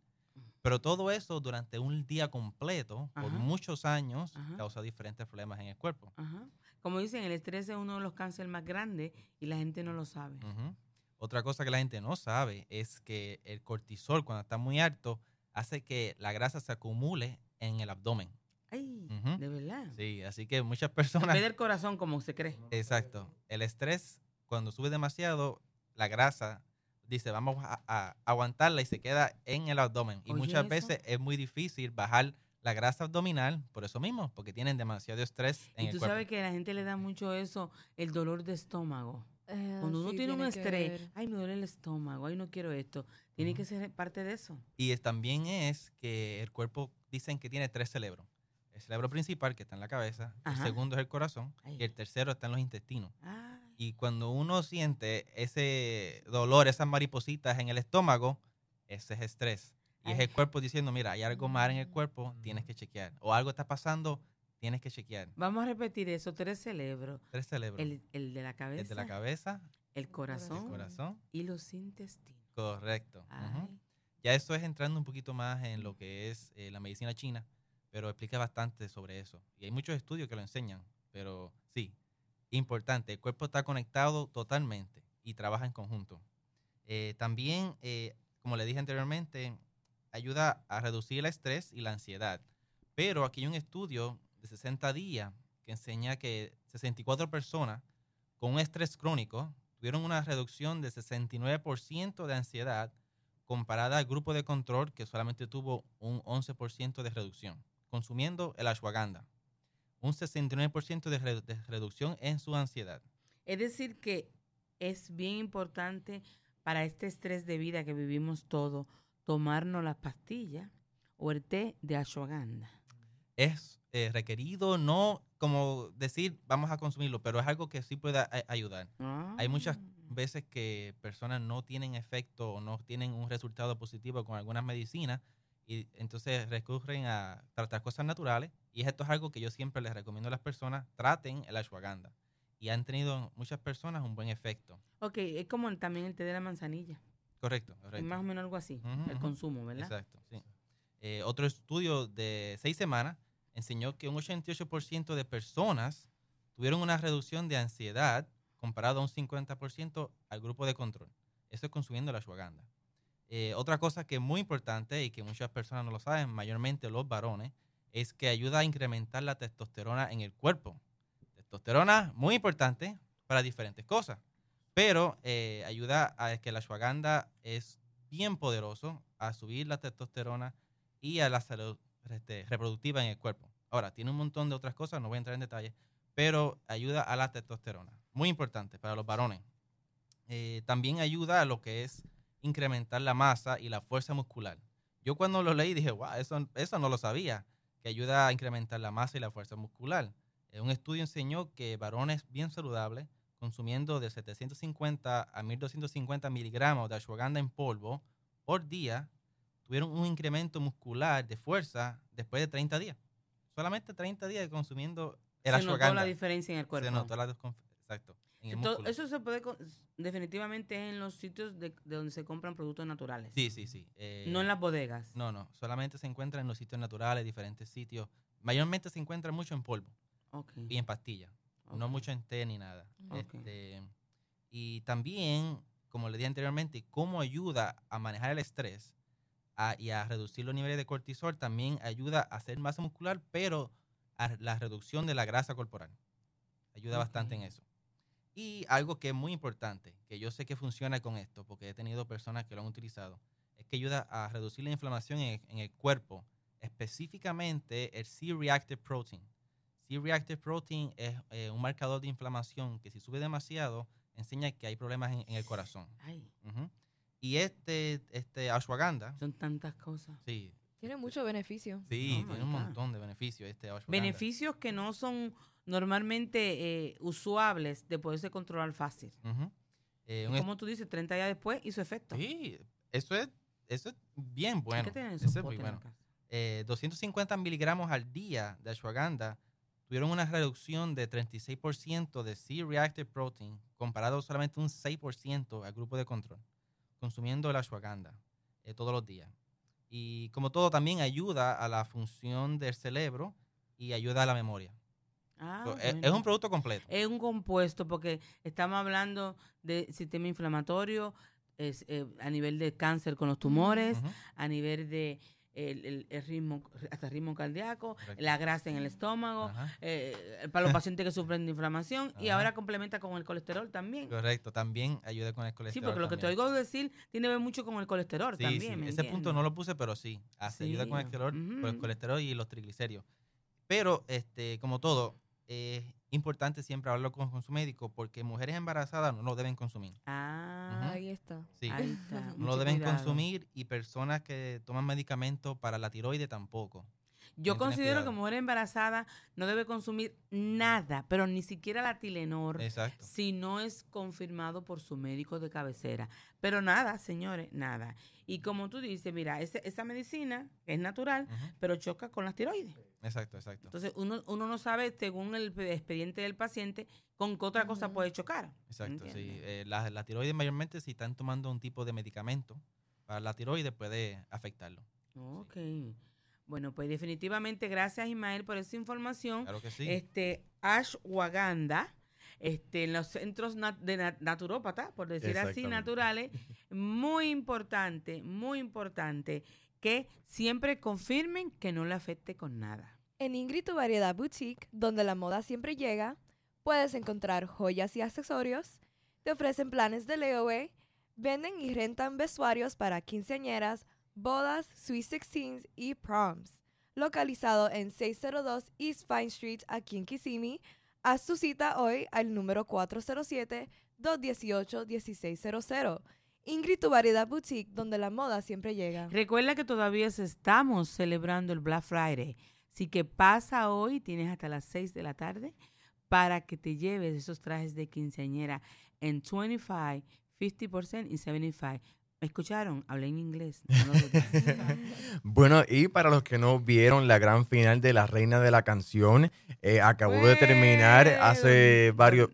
Pero todo eso durante un día completo, por muchos años, Ajá. causa diferentes problemas en el cuerpo. Ajá. Como dicen, el estrés es uno de los cánceres más grandes y la gente no lo sabe. Otra cosa que la gente no sabe es que el cortisol, cuando está muy alto, hace que la grasa se acumule en el abdomen. Ay, de verdad. Sí, así que muchas En personas... vez del corazón, como se cree. Exacto. El estrés, cuando sube demasiado, la grasa dice, vamos a, a aguantarla y se queda en el abdomen. Y muchas eso. veces es muy difícil bajar la grasa abdominal por eso mismo, porque tienen demasiado estrés en Y el tú cuerpo. sabes que a la gente le da mucho eso, el dolor de estómago. Eh, Cuando uno sí, tiene un estrés, ver. ay, me duele el estómago, ay, no quiero esto. Tiene que ser parte de eso. Y es- también es que el cuerpo, dicen que tiene tres cerebros. El cerebro principal, que está en la cabeza, Ajá. el segundo es el corazón, Ay. y el tercero está en los intestinos. Ay, Y cuando uno siente ese dolor, esas maripositas en el estómago, ese es estrés. Y es el cuerpo diciendo, mira, hay algo mal en el cuerpo, tienes que chequear. O algo está pasando tienes que chequear. Vamos a repetir eso, tres cerebros. Tres cerebros. El, el de la cabeza. El de la cabeza, el corazón, el corazón. y los intestinos. Correcto. Ya eso es entrando un poquito más en lo que es eh, la medicina china, pero explica bastante sobre eso. Y hay muchos estudios que lo enseñan, pero sí, importante, el cuerpo está conectado totalmente y trabaja en conjunto. Eh, también, eh, como le dije anteriormente, ayuda a reducir el estrés y la ansiedad. Pero aquí hay un estudio de 60 días que enseña que 64 personas con un estrés crónico tuvieron una reducción de 69% de ansiedad comparada al grupo de control que solamente tuvo un 11% de reducción, consumiendo el ashwagandha. Un 69% de, re- de reducción en su ansiedad. Es decir, que es bien importante para este estrés de vida que vivimos todos, tomarnos las pastillas o el té de ashwagandha. Es eh, requerido, no como decir vamos a consumirlo, pero es algo que sí puede a- ayudar. Hay muchas Ah. veces que personas no tienen efecto o no tienen un resultado positivo con algunas medicinas y entonces recurren a tratar cosas naturales y esto es algo que yo siempre les recomiendo a las personas, traten el ashwagandha y han tenido muchas personas un buen efecto. Ok, es como también el té de la manzanilla. Correcto, Es correcto. más o menos algo así, el consumo, ¿verdad? Exacto, sí. Eh, otro estudio de seis semanas enseñó que un 88% de personas tuvieron una reducción de ansiedad comparado a un 50% al grupo de control. Eso es consumiendo la ashwagandha. Eh, otra cosa que es muy importante y que muchas personas no lo saben, mayormente los varones, es que ayuda a incrementar la testosterona en el cuerpo. Testosterona, muy importante para diferentes cosas, pero eh, ayuda a que la ashwagandha es bien poderoso a subir la testosterona y a la salud este, reproductiva en el cuerpo. Ahora, tiene un montón de otras cosas, no voy a entrar en detalle, pero ayuda a la testosterona. Muy importante para los varones. Eh, también ayuda a lo que es incrementar la masa y la fuerza muscular. Yo cuando lo leí dije, wow, eso, eso no lo sabía, que ayuda a incrementar la masa y la fuerza muscular. Eh, un estudio enseñó que varones bien saludables, consumiendo de 750 a 1250 miligramos de ashwagandha en polvo por día, tuvieron un incremento muscular de fuerza después de 30 días. Solamente 30 días consumiendo el Se notó ashwagandha. la diferencia en el cuerpo. Se notó la Exacto. Entonces, eso se puede, definitivamente es en los sitios de, de donde se compran productos naturales. Sí, sí, sí. eh, No en las bodegas. No, no. Solamente se encuentra en los sitios naturales, diferentes sitios. Mayormente se encuentra mucho en polvo Ok, y en pastillas. No mucho en té ni nada. Este, y también, como le dije anteriormente, cómo ayuda a manejar el estrés a- y a reducir los niveles de cortisol, también ayuda a hacer masa muscular, pero a la reducción de la grasa corporal. Ayuda bastante en eso. Y algo que es muy importante, que yo sé que funciona con esto, porque he tenido personas que lo han utilizado, es que ayuda a reducir la inflamación en, en el cuerpo, específicamente el C-reactive protein. C-reactive protein es eh, un marcador de inflamación que si sube demasiado enseña que hay problemas en, en el corazón. Ay. Y este, este ashwagandha, son tantas cosas. sí, Tiene mucho beneficio. sí, Oh tiene un montón de beneficios este ashwagandha. Beneficios que no son normalmente eh, usuables de poderse controlar fácil. Eh, Y como tú dices, 30 días después hizo efecto. Sí, eso es, eso es bien bueno. ¿Qué tienen Eso esos es muy potes en la bueno. casa? Eh, 250 miligramos al día de ashwagandha tuvieron una reducción de 36% de C-reactive protein comparado solamente un 6% al grupo de control, consumiendo el ashwagandha eh, todos los días. Y como todo, también ayuda a la función del cerebro y ayuda a la memoria. Ah, So, es, un producto completo. Es un compuesto porque estamos hablando de sistema inflamatorio es, eh, a nivel de cáncer con los tumores, Ujú, a nivel de el, el- el ritmo, hasta ritmo cardíaco, Correcto. la grasa en el estómago, eh, para los pacientes que sufren de inflamación y ahora complementa con el colesterol también. Correcto, también ayuda con el Sí, colesterol. porque lo que te oigo decir tiene que ver mucho con el colesterol Sí, también. sí, ¿me ese punto no lo puse, pero sí, hace ayuda con el Sí, colesterol, con el ujú. colesterol y los triglicéridos. Pero, este, como todo, es importante siempre hablarlo con, con su médico porque mujeres embarazadas no lo deben consumir. Ah, Ahí está. Sí, ahí está. no lo deben cuidado. consumir y personas que toman medicamentos para la tiroide tampoco. Yo considero que mujer embarazada no debe consumir nada, pero ni siquiera la Tilenor, Exacto. si no es confirmado por su médico de cabecera. Pero nada, señores, nada. Y como tú dices, mira, esa medicina es natural, pero choca con las tiroides. Exacto, exacto. Entonces uno, uno no sabe, según el expediente del paciente, con qué otra cosa puede chocar. Exacto, sí. Eh, la, la tiroides mayormente si están tomando un tipo de medicamento para la tiroides puede afectarlo. Ok. Bueno, pues definitivamente gracias Ismael por esa información. Claro que sí. Este, Ashwagandha, este, en los centros de naturópata, por decir así, naturales, muy importante, muy importante que siempre confirmen que no le afecte con nada. En Ingrid Tu Variedad Boutique, donde la moda siempre llega, puedes encontrar joyas y accesorios, te ofrecen planes de layaway, venden y rentan vestuarios para quinceañeras, bodas, sweet sixteens y proms. Localizado en 602 East Fine Street aquí en Kissimmee, haz tu cita hoy al número 407-218-1600. Ingrid, tu variedad boutique, donde la moda siempre llega. Recuerda que todavía estamos celebrando el Black Friday. Así que pasa hoy, tienes hasta las 6 de la tarde para que te lleves esos trajes de quinceañera en 25, 50% y 75. ¿Me escucharon? Hablé en inglés. bueno, y para los que no vieron la gran final de La Reina de la Canción, eh, acabó de terminar hace varios,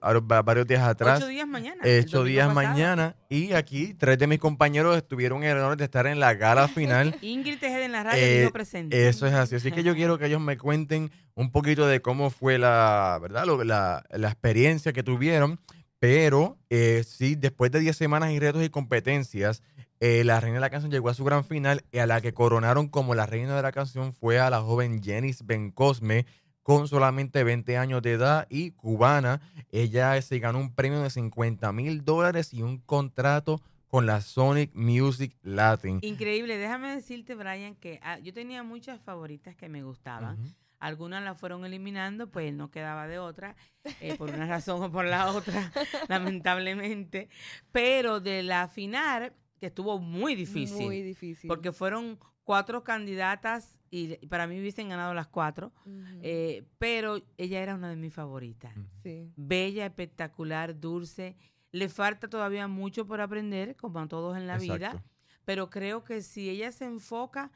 varios días atrás. Ocho días mañana. Ocho días mañana. Y aquí tres de mis compañeros estuvieron en el honor de estar en la gala final. Ingrid Tejeda en la radio eh, presente. Eso es así. Así que yo quiero que ellos me cuenten un poquito de cómo fue la, ¿verdad? la, la experiencia que tuvieron. Pero eh, sí, después de 10 semanas y retos y competencias, eh, la reina de la canción llegó a su gran final y a la que coronaron como la reina de la canción fue a la joven Jenis Bencosme con solamente 20 años de edad y cubana. Ella se ganó un premio de 50 mil dólares y un contrato con la Sonic Music Latin. Increíble. Déjame decirte, Brian, que ah, yo tenía muchas favoritas que me gustaban. Algunas las fueron eliminando, pues no quedaba de otra, eh, por una razón o por la otra, lamentablemente. Pero de la final, que estuvo muy difícil. Muy difícil. Porque fueron cuatro candidatas y para mí hubiesen ganado las cuatro, eh, pero ella era una de mis favoritas. sí. Bella, espectacular, dulce. Le falta todavía mucho por aprender, como a todos en la vida, pero creo que si ella se enfoca,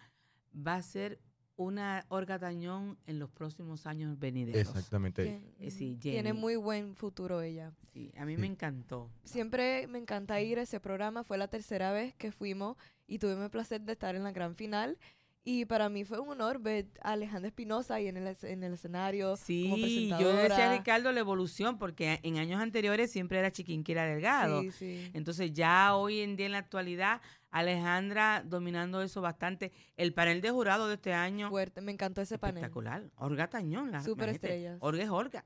va a ser una Orga Tañón en los próximos años venideros. Exactamente. Eh, Tiene muy buen futuro ella. Sí, a mí me encantó. Siempre me encanta ir a ese programa. Fue la tercera vez que fuimos y tuve el placer de estar en la gran final. Y para mí fue un honor ver a Alejandra Espinosa ahí en el, en el escenario. Sí, yo decía a Ricardo la evolución, porque en años anteriores siempre era Chiquinquira Delgado. Sí, sí. Entonces ya hoy en día en la actualidad, Alejandra dominando eso bastante. El panel de jurado de este año. Fuerte, me encantó ese panel. Espectacular. Orga Tañón. La, Super estrellas. Orga es Orga.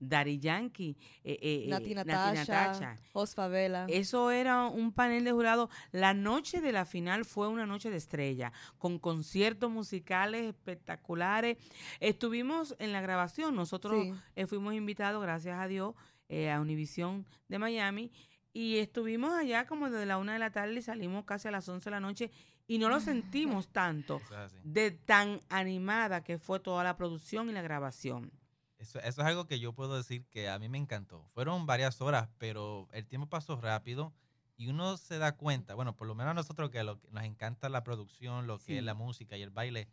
Dari Yankee, eh, eh, eh Nati, Natasha, Favela. Eso era un panel de jurado. La noche de la final fue una noche de estrella, con conciertos musicales espectaculares. Estuvimos en la grabación, nosotros eh, fuimos invitados, gracias a Dios, a Univisión de Miami. Y estuvimos allá como desde la una de la tarde y salimos casi a las once de la noche y no lo sentimos tanto de tan animada que fue toda la producción y la grabación. Eso, es algo que yo puedo decir que a mí me encantó. Fueron varias horas, pero el tiempo pasó rápido y uno se da cuenta, bueno, por lo menos a nosotros que, lo, nos encanta la producción, lo que es la música y el baile,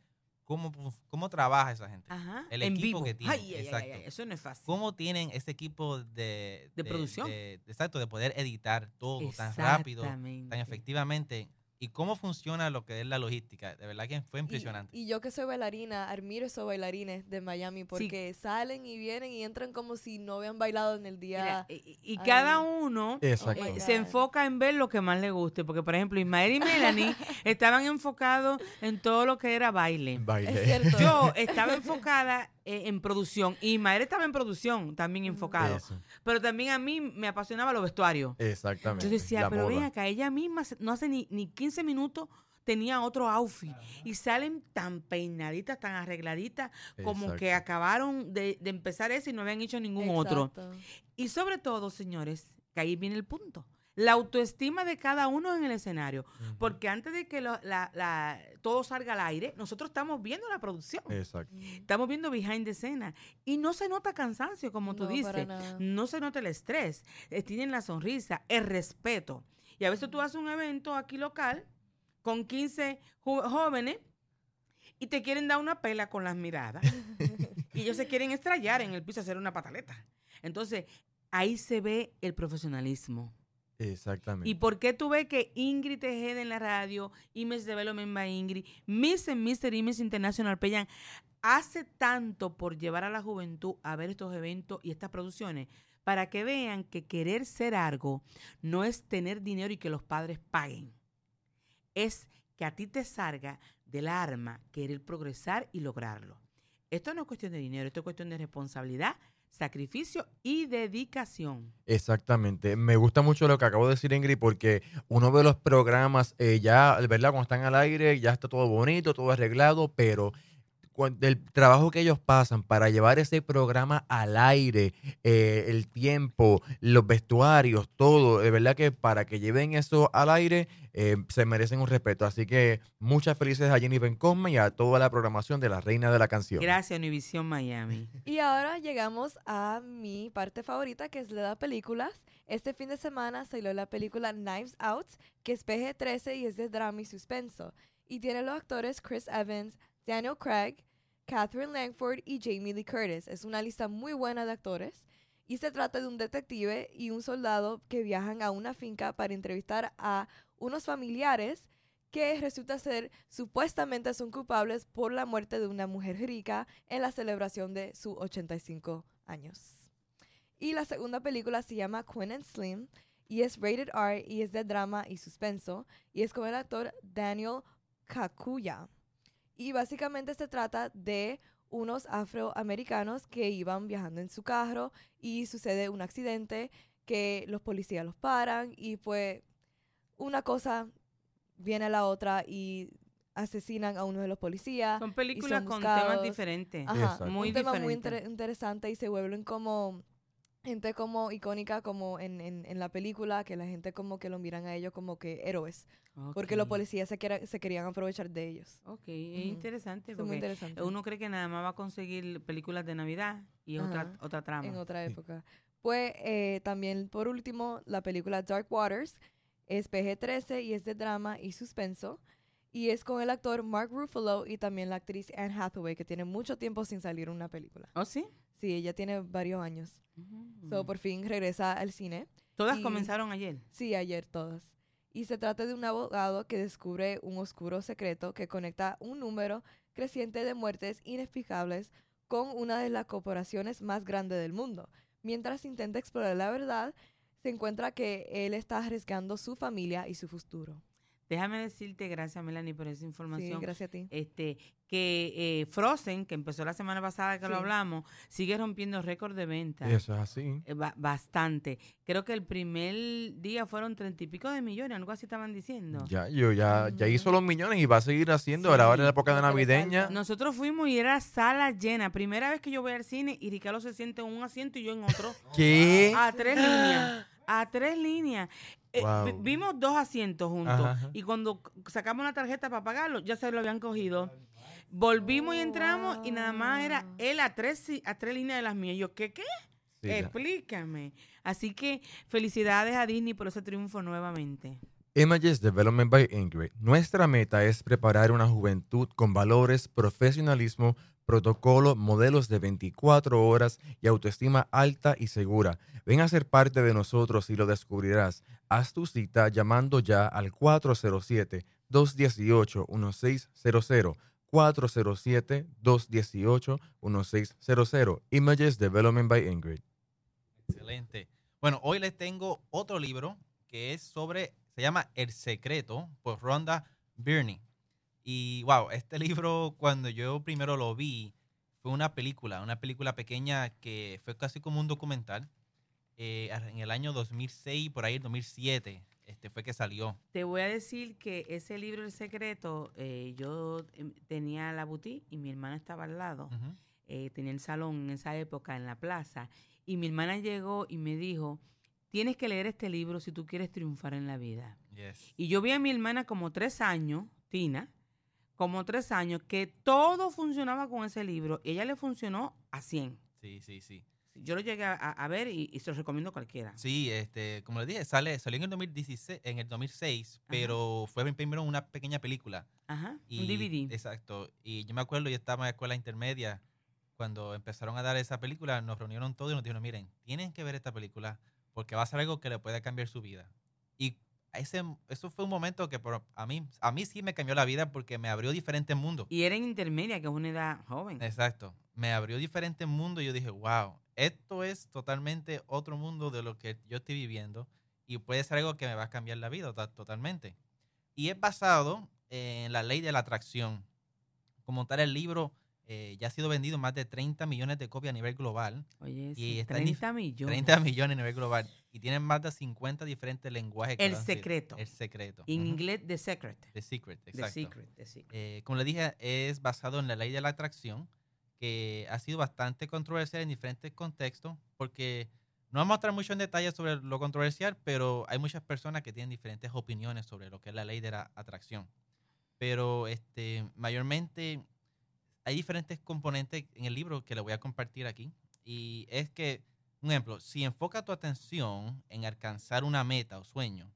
cómo, cómo trabaja esa gente. el equipo que tiene. eso no es fácil. ¿Cómo tienen ese equipo de, de, producción? exacto, de poder editar todo tan rápido, tan efectivamente y cómo funciona lo que es la logística. De verdad que fue impresionante. Y, yo que soy bailarina, admiro esos bailarines de Miami porque salen y vienen y entran como si no habían bailado en el día. y, cada uno eh, se enfoca en ver lo que más le guste. Porque, por ejemplo, Ismael y Melanie estaban enfocados en todo lo que era baile. baile. Yo estaba enfocada eh, en producción. Y Ismael estaba en producción, también enfocado. Pero también a mí me apasionaba los vestuarios. Exactamente. Entonces decía, pero ven acá, ella misma no hace ni, ni 15 minutos tenía otro outfit. Y salen tan peinaditas, tan arregladitas, como que acabaron de, empezar ese y no habían hecho ningún otro. Y sobre todo, señores, que ahí viene el punto. La autoestima de cada uno en el escenario. Porque antes de que todo salga al aire, nosotros estamos viendo la producción. Exacto. Estamos viendo behind the escena. Y no se nota cansancio, como tú dices. No se nota el estrés. Eh, tienen la sonrisa, el respeto. Y a veces tú haces un evento aquí local con 15 jóvenes y te quieren dar una pela con las miradas. y ellos se quieren estrellar en el piso, hacer una pataleta. Entonces, ahí se ve el profesionalismo. Exactamente. ¿Y por qué tú ves que Ingrid Tejeda en la radio, Image Development by Ingrid, Miss and Mr. Image International Peyan, hace tanto por llevar a la juventud a ver estos eventos y estas producciones? Para que vean que querer ser algo no es tener dinero y que los padres paguen. Es que a ti te salga del arma querer progresar y lograrlo. Esto no es cuestión de dinero, esto es cuestión de responsabilidad, sacrificio y dedicación. Exactamente. Me gusta mucho lo que acabo de decir, Ingrid, porque uno de los programas eh, ya, ¿verdad? Cuando están al aire, ya está todo bonito, todo arreglado, pero el trabajo que ellos pasan para llevar ese programa al aire, eh, el tiempo, los vestuarios, todo, de verdad que para que lleven eso al aire eh, se merecen un respeto. Así que muchas felicidades a Jenny Bencosme y a toda la programación de la Reina de la Canción. Gracias, Univision Miami. Y ahora llegamos a mi parte favorita, que es la de películas. Este fin de semana salió la película Knives Out, que es PG-13 y es de drama y suspenso. Y tiene los actores Chris Evans, Daniel Craig, Catherine Langford y Jamie Lee Curtis. Es una lista muy buena de actores y se trata de un detective y un soldado que viajan a una finca para entrevistar a unos familiares que resulta ser supuestamente son culpables por la muerte de una mujer rica en la celebración de sus 85 años. Y la segunda película se llama Quinn and Slim y es rated R y es de drama y suspenso y es con el actor Daniel Kakuya. Y básicamente se trata de unos afroamericanos que iban viajando en su carro y sucede un accidente que los policías los paran y pues una cosa viene a la otra y asesinan a uno de los policías. Son películas con temas diferentes. Ajá, muy un tema muy interesante y se vuelven como gente como icónica como en, en, la película, que la gente como que lo miran a ellos como que héroes. Porque los policías se, se querían aprovechar de ellos. Ok, es interesante. Porque interesante. Uno cree que nada más va a conseguir películas de Navidad y otra, otra trama. En otra época. Pues eh, también, por último, la película Dark Waters es PG-13 y es de drama y suspenso. Y es con el actor Mark Ruffalo y también la actriz Anne Hathaway, que tiene mucho tiempo sin salir una película. ¿Oh, sí? Sí, ella tiene varios años. So, por fin regresa al cine. ¿Todas comenzaron ayer? Sí, ayer todas. Y se trata de un abogado que descubre un oscuro secreto que conecta un número creciente de muertes inexplicables con una de las corporaciones más grandes del mundo. Mientras intenta explorar la verdad, se encuentra que él está arriesgando su familia y su futuro. Déjame decirte, gracias Melanie por esa información. Sí, gracias a ti. Este, que eh, Frozen, que empezó la semana pasada que lo hablamos, sigue rompiendo récord de ventas. Eso es así. Eh, bastante. Creo que el primer día fueron treinta y pico de millones, algo así estaban diciendo. Ya, yo ya, ya hizo los millones y va a seguir haciendo. ahora en la época de navideña. Nosotros fuimos y era sala llena. Primera vez que yo voy al cine y Ricardo se siente en un asiento y yo en otro. ¿Qué? A tres líneas. A tres líneas. Eh, vimos dos asientos juntos y cuando sacamos la tarjeta para pagarlo, ya se lo habían cogido. Volvimos y entramos y nada más era él a tres, a tres líneas de las mías. yo, ¿qué qué? Explícame. Así que felicidades a Disney por ese triunfo nuevamente. Images Development by Ingrid. Nuestra meta es preparar una juventud con valores, profesionalismo, protocolo, modelos de 24 horas y autoestima alta y segura. Ven a ser parte de nosotros y lo descubrirás. Haz tu cita llamando ya al 407-218-1600. 407-218-1600. Images Development by Ingrid. Excelente. Bueno, hoy les tengo otro libro que es sobre, se llama El Secreto por Rhonda Birney. Y wow, este libro cuando yo primero lo vi fue una película, una película pequeña que fue casi como un documental. Eh, en el año 2006, por ahí, el 2007, este fue que salió. Te voy a decir que ese libro El Secreto, eh, yo em, tenía la boutique y mi hermana estaba al lado. Eh, tenía el salón en esa época en la plaza. Y mi hermana llegó y me dijo, tienes que leer este libro si tú quieres triunfar en la vida. Yes. Y yo vi a mi hermana como tres años, Tina, como tres años, que todo funcionaba con ese libro. Y ella le funcionó a 100. Sí, sí, sí. Yo lo llegué a, a ver y, y se lo recomiendo a cualquiera. Sí, este, como les dije, sale, salió en el 2016, en el 2006, pero fue primero una pequeña película. Ajá, Y- un DVD. Exacto. Y yo me acuerdo, yo estaba en la escuela intermedia, cuando empezaron a dar esa película, nos reunieron todos y nos dijeron, miren, tienen que ver esta película porque va a ser algo que le puede cambiar su vida. Y ese, eso fue un momento que por- a, mí, a mí sí me cambió la vida porque me abrió diferentes mundos. Y era en intermedia, que es una edad joven. Exacto. Me abrió diferentes mundos y yo dije, wow, esto es totalmente otro mundo de lo que yo estoy viviendo y puede ser algo que me va a cambiar la vida to- totalmente. Y es basado en la ley de la atracción. Como tal, el libro eh, ya ha sido vendido más de 30 millones de copias a nivel global. Oye, Y sí, está en dif- 30 millones. 30 millones a nivel global. Y tienen más de 50 diferentes lenguajes. El secreto. El secreto. En Ujú. inglés, The Secret. The Secret, The exacto. Secret, The Secret. Eh, como le dije, es basado en la ley de la atracción, que ha sido bastante controversial en diferentes contextos, porque no vamos a entrar mucho en detalle sobre lo controversial, pero hay muchas personas que tienen diferentes opiniones sobre lo que es la ley de la atracción. Pero este, mayormente hay diferentes componentes en el libro que le voy a compartir aquí. Y es que, un ejemplo, si enfoca tu atención en alcanzar una meta o sueño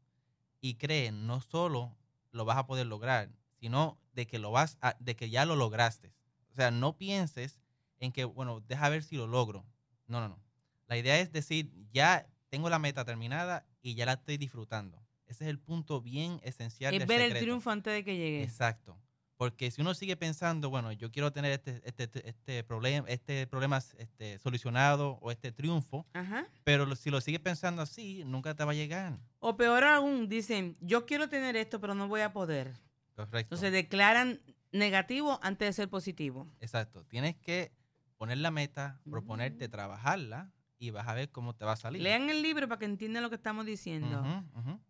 y crees no solo lo vas a poder lograr, sino de que lo vas a- de que ya lo lograste. O sea, no pienses en que, bueno, deja ver si lo logro. No, no, no. La idea es decir, ya tengo la meta terminada y ya la estoy disfrutando. Ese es el punto bien esencial Es del ver el triunfo antes de que llegue. Exacto. Porque si uno sigue pensando, bueno, yo quiero tener este, este, este problema, este problema este, solucionado o este triunfo, Ajá. pero si lo sigues pensando así, nunca te va a llegar. O peor aún, dicen, yo quiero tener esto, pero no voy a poder. Correcto. Entonces declaran negativo antes de ser positivo. Exacto. Tienes que poner la meta, proponerte Mm. trabajarla y vas a ver cómo te va a salir. Lean el libro para que entiendan lo que estamos diciendo.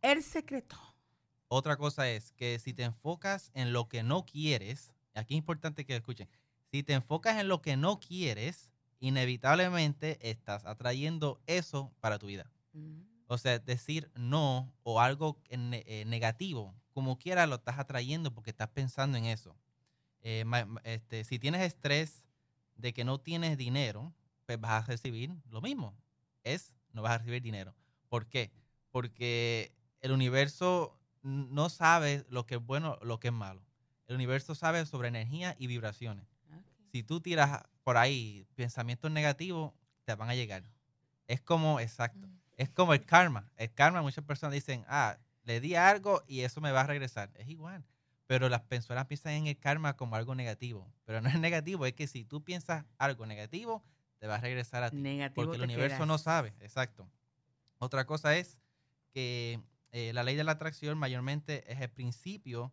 El secreto. Otra cosa es que si te enfocas en lo que no quieres, aquí es importante que escuchen, si te enfocas en lo que no quieres, inevitablemente estás atrayendo eso para tu vida. Mm. O sea, decir no o algo eh, negativo, como quiera lo estás atrayendo porque estás pensando en eso. Eh, este, si tienes estrés de que no tienes dinero, pues vas a recibir lo mismo. Es, no vas a recibir dinero. ¿Por qué? Porque el universo no sabe lo que es bueno, lo que es malo. El universo sabe sobre energía y vibraciones. Si tú tiras por ahí pensamientos negativos, te van a llegar. Es como, exacto. Es como el karma. El karma, muchas personas dicen, ah, le di algo y eso me va a regresar. Es igual. Pero las personas piensan en el karma como algo negativo. Pero no es negativo, es que si tú piensas algo negativo, te va a regresar a ti. Negativo porque el universo no sabe. Exacto. Otra cosa es que eh, la ley de la atracción mayormente es el principio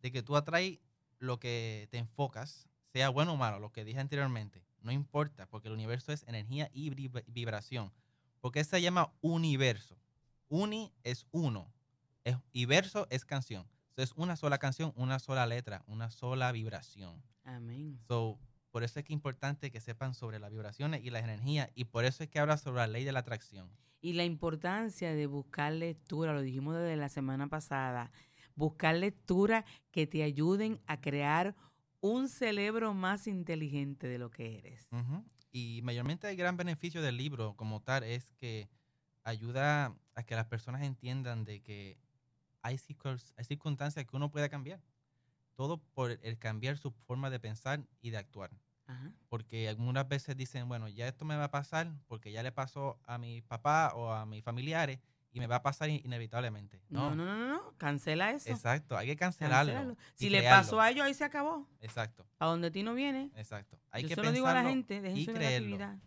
de que tú atraes lo que te enfocas, sea bueno o malo, lo que dije anteriormente. No importa, porque el universo es energía y vib- vibración. Porque se llama universo. Uni es uno. Es, y verso es canción. Entonces, una sola canción, una sola letra, una sola vibración. Amén. So, por eso es que es importante que sepan sobre las vibraciones y las energías. Y por eso es que habla sobre la ley de la atracción. Y la importancia de buscar lectura, lo dijimos desde la semana pasada, buscar lectura que te ayuden a crear un cerebro más inteligente de lo que eres. Y mayormente el gran beneficio del libro como tal es que ayuda a que las personas entiendan de que hay circunstancias que uno puede cambiar. Todo por el cambiar su forma de pensar y de actuar. Ajá. Porque algunas veces dicen, bueno, ya esto me va a pasar porque ya le pasó a mi papá o a mis familiares y me va a pasar in- inevitablemente. No, No, no, no, no, cancela eso. Exacto, hay que cancelarlo. Si le pasó a ellos, ahí se acabó. Exacto, A donde ti no viene. exacto. Hay Yo que se lo digo a la gente, dejen y su creerlo. negatividad.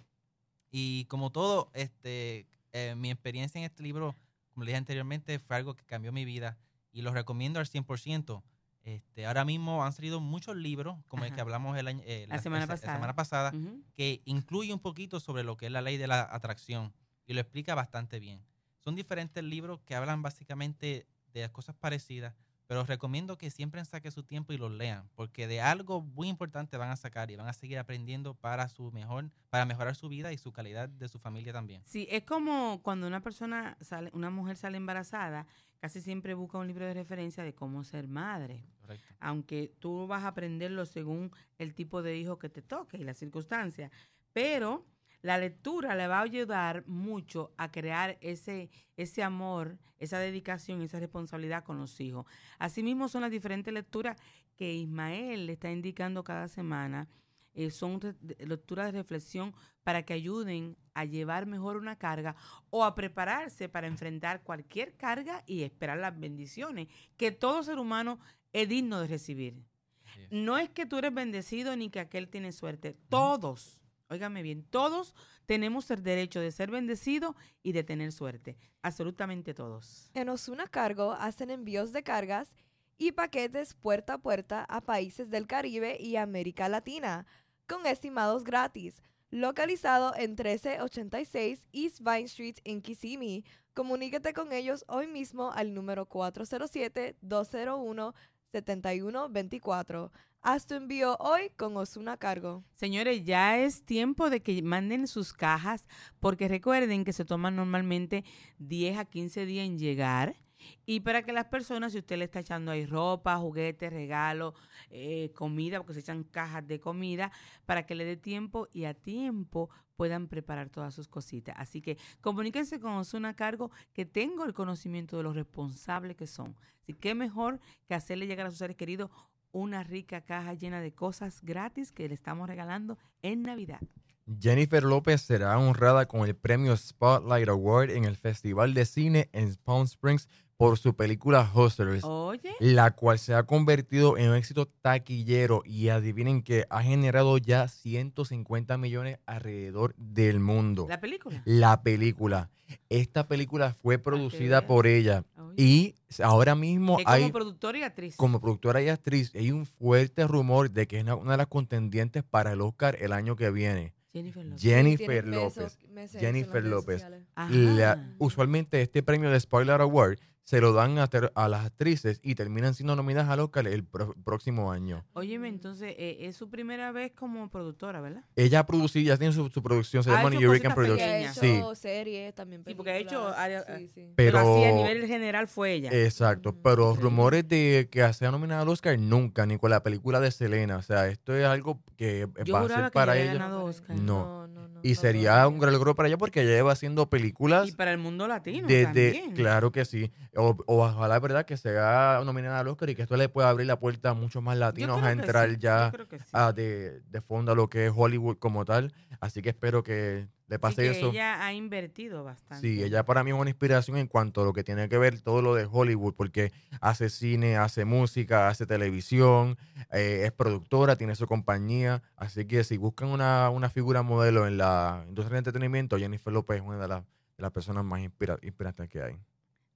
Y como todo, este, eh, mi experiencia en este libro, como le dije anteriormente, fue algo que cambió mi vida y lo recomiendo al 100%. Este, ahora mismo han salido muchos libros, como el que hablamos el año- eh, La semana pasada. semana pasada, Ujú. que incluye un poquito sobre lo que es la ley de la atracción y lo explica bastante bien. Son diferentes libros que hablan básicamente de cosas parecidas, pero recomiendo que siempre saque su tiempo y los lean, porque de algo muy importante van a sacar y van a seguir aprendiendo para su mejor, para mejorar su vida y su calidad de su familia también. Sí, es como cuando una persona sale, una mujer sale embarazada, casi siempre busca un libro de referencia de cómo ser madre. Correcto. Aunque tú vas a aprenderlo según el tipo de hijo que te toque y las circunstancias. Pero la lectura le va a ayudar mucho a crear ese, ese amor, esa dedicación, esa responsabilidad con los hijos. Asimismo, son las diferentes lecturas que Ismael le está indicando cada semana. Eh, son lecturas de reflexión para que ayuden a llevar mejor una carga o a prepararse para enfrentar cualquier carga y esperar las bendiciones que todo ser humano es digno de recibir. No es que tú eres bendecido ni que aquel tiene suerte. Todos Óigame bien, todos tenemos el derecho de ser bendecidos y de tener suerte. Absolutamente todos. En Osuna Cargo hacen envíos de cargas y paquetes puerta a puerta a países del Caribe y América Latina, con estimados gratis. Localizado en 1386 East Vine Street en Kissimmee. Comuníquete con ellos hoy mismo al número 407-201-7124. Haz tu envío hoy con Osuna Cargo. Señores, ya es tiempo de que manden sus cajas porque recuerden que se toman normalmente 10 a 15 días en llegar. Y para que las personas, si usted le está echando ahí ropa, juguetes, regalos, eh, comida, porque se echan cajas de comida, para que le dé tiempo y a tiempo puedan preparar todas sus cositas. Así que comuníquense con Osuna Cargo, que tengo el conocimiento de los responsables que son. Así que mejor que hacerle llegar a sus seres queridos una rica caja llena de cosas gratis que le estamos regalando en Navidad. Jennifer López será honrada con el premio Spotlight Award en el Festival de Cine en Palm Springs por su película Hustlers, la cual se ha convertido en un éxito taquillero y adivinen que ha generado ya 150 millones alrededor del mundo. ¿La película? La película. Esta película fue producida por ella y ahora mismo hay... Como productora y actriz. Como productora y actriz, hay un fuerte rumor de que es una de las contendientes para el Oscar el año que viene. Jennifer López. Jennifer López. Jennifer López. usualmente este premio de Spoiler Award se lo dan a, a, las actrices y terminan siendo nominadas al Oscar el próximo año. Óyeme, entonces eh, es su primera vez como productora, ¿verdad? Ella ha producido, ya tiene su, producción, se llama New Hurricane Productions. Sí. series, también Sí, porque ha hecho sí, sí. Pero, así a nivel general fue ella. Exacto, pero rumores de que sea nominada al Oscar nunca, ni con la película de Selena. O sea, esto es algo que va a ser para ella. Oscar. no. no y sería un gran logro para ella porque ella lleva haciendo películas. Y para el mundo latino. Desde, Claro que sí. O, ojalá es verdad que sea nominada al Oscar y que esto le pueda abrir la puerta a muchos más latinos a entrar ya de, de fondo a lo que es Hollywood como tal. Así que espero que le que eso. Ella ha invertido bastante. Sí, ella para mí es una inspiración en cuanto a lo que tiene que ver todo lo de Hollywood, porque hace cine, hace música, hace televisión, eh, es productora, tiene su compañía. Así que si buscan una, figura modelo en la industria del entretenimiento, Jennifer López es una de, las personas más inspirantes que hay.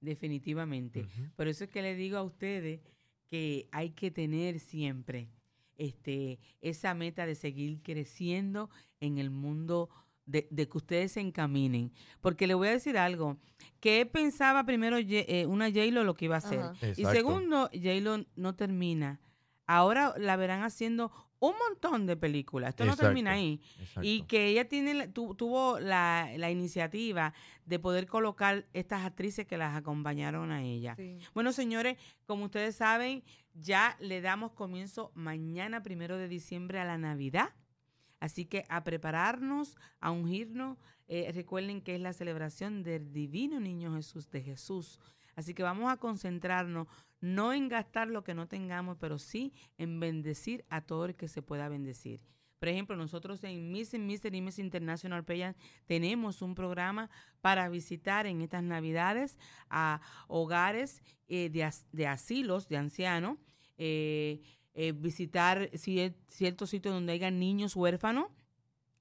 Definitivamente. Por eso es que le digo a ustedes que hay que tener siempre este, esa meta de seguir creciendo en el mundo de, que ustedes se encaminen. Porque le voy a decir algo, que pensaba primero eh, una J-Lo lo que iba a hacer. Y segundo, J-Lo no termina. Ahora la verán haciendo un montón de películas. Esto no termina ahí. Y que ella tiene tuvo la, la, iniciativa de poder colocar estas actrices que las acompañaron a ella. Bueno, señores, como ustedes saben, ya le damos comienzo mañana, primero de diciembre, a la Navidad. Así que a prepararnos, a ungirnos. Eh, recuerden que es la celebración del divino niño Jesús, de Jesús. Así que vamos a concentrarnos no en gastar lo que no tengamos, pero sí en bendecir a todo el que se pueda bendecir. Por ejemplo, nosotros en Miss and Mr. Miss International Payan tenemos un programa para visitar en estas Navidades a hogares eh, de, asilos de ancianos. Eh, eh, visitar ciertos sitios donde haya niños huérfanos,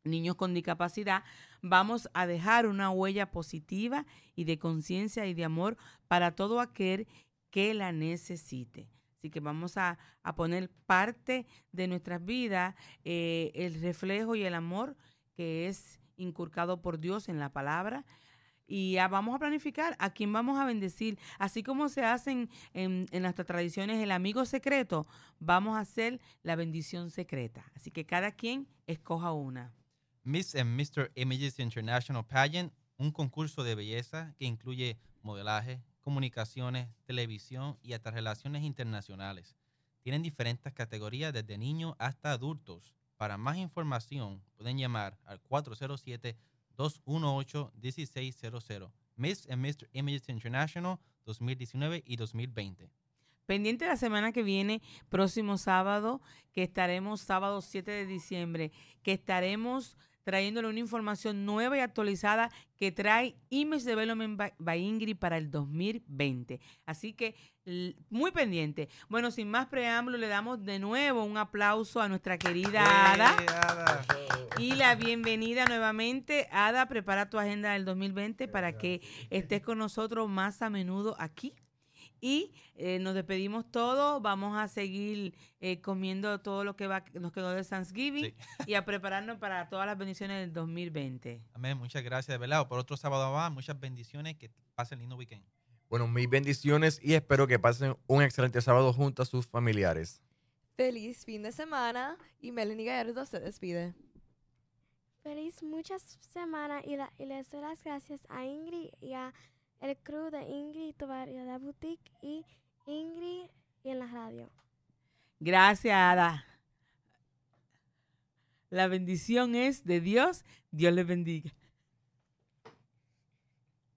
niños con discapacidad, vamos a dejar una huella positiva y de conciencia y de amor para todo aquel que la necesite. Así que vamos a, poner parte de nuestras vidas eh, el reflejo y el amor que es inculcado por Dios en la palabra y vamos a planificar a quién vamos a bendecir. Así como se hacen en, en, nuestras tradiciones el amigo secreto, vamos a hacer la bendición secreta. Así que cada quien escoja una. Miss and Mr. Images International Pageant, un concurso de belleza que incluye modelaje, comunicaciones, televisión y hasta relaciones internacionales. Tienen diferentes categorías desde niños hasta adultos. Para más información pueden llamar al 407 218-1600. Miss and Mr. Images International 2019 y 2020. Pendiente la semana que viene, próximo sábado, que estaremos sábado 7 de diciembre, que estaremos trayéndole una información nueva y actualizada que trae Image Development by Ingrid para el 2020. Así que muy pendiente. Bueno, sin más preámbulo, le damos de nuevo un aplauso a nuestra querida Ada. Y la bienvenida nuevamente. Ada, prepara tu agenda del 2020 para que estés con nosotros más a menudo aquí y eh, nos despedimos todos. Vamos a seguir eh, comiendo todo lo que va, nos quedó de Thanksgiving y a prepararnos para todas las bendiciones del 2020. Amén. Muchas gracias, de verdad. Por otro sábado más, muchas bendiciones. Que pasen lindo weekend. Bueno, mis bendiciones y espero que pasen un excelente sábado junto a sus familiares. Feliz fin de semana y Melanie Gallardo se despide. Feliz muchas semanas y, y les doy las gracias a Ingrid y a el crew de Ingrid Tovario de Boutique y Ingrid y en la radio. Gracias, Ada. La bendición es de Dios. Dios les bendiga.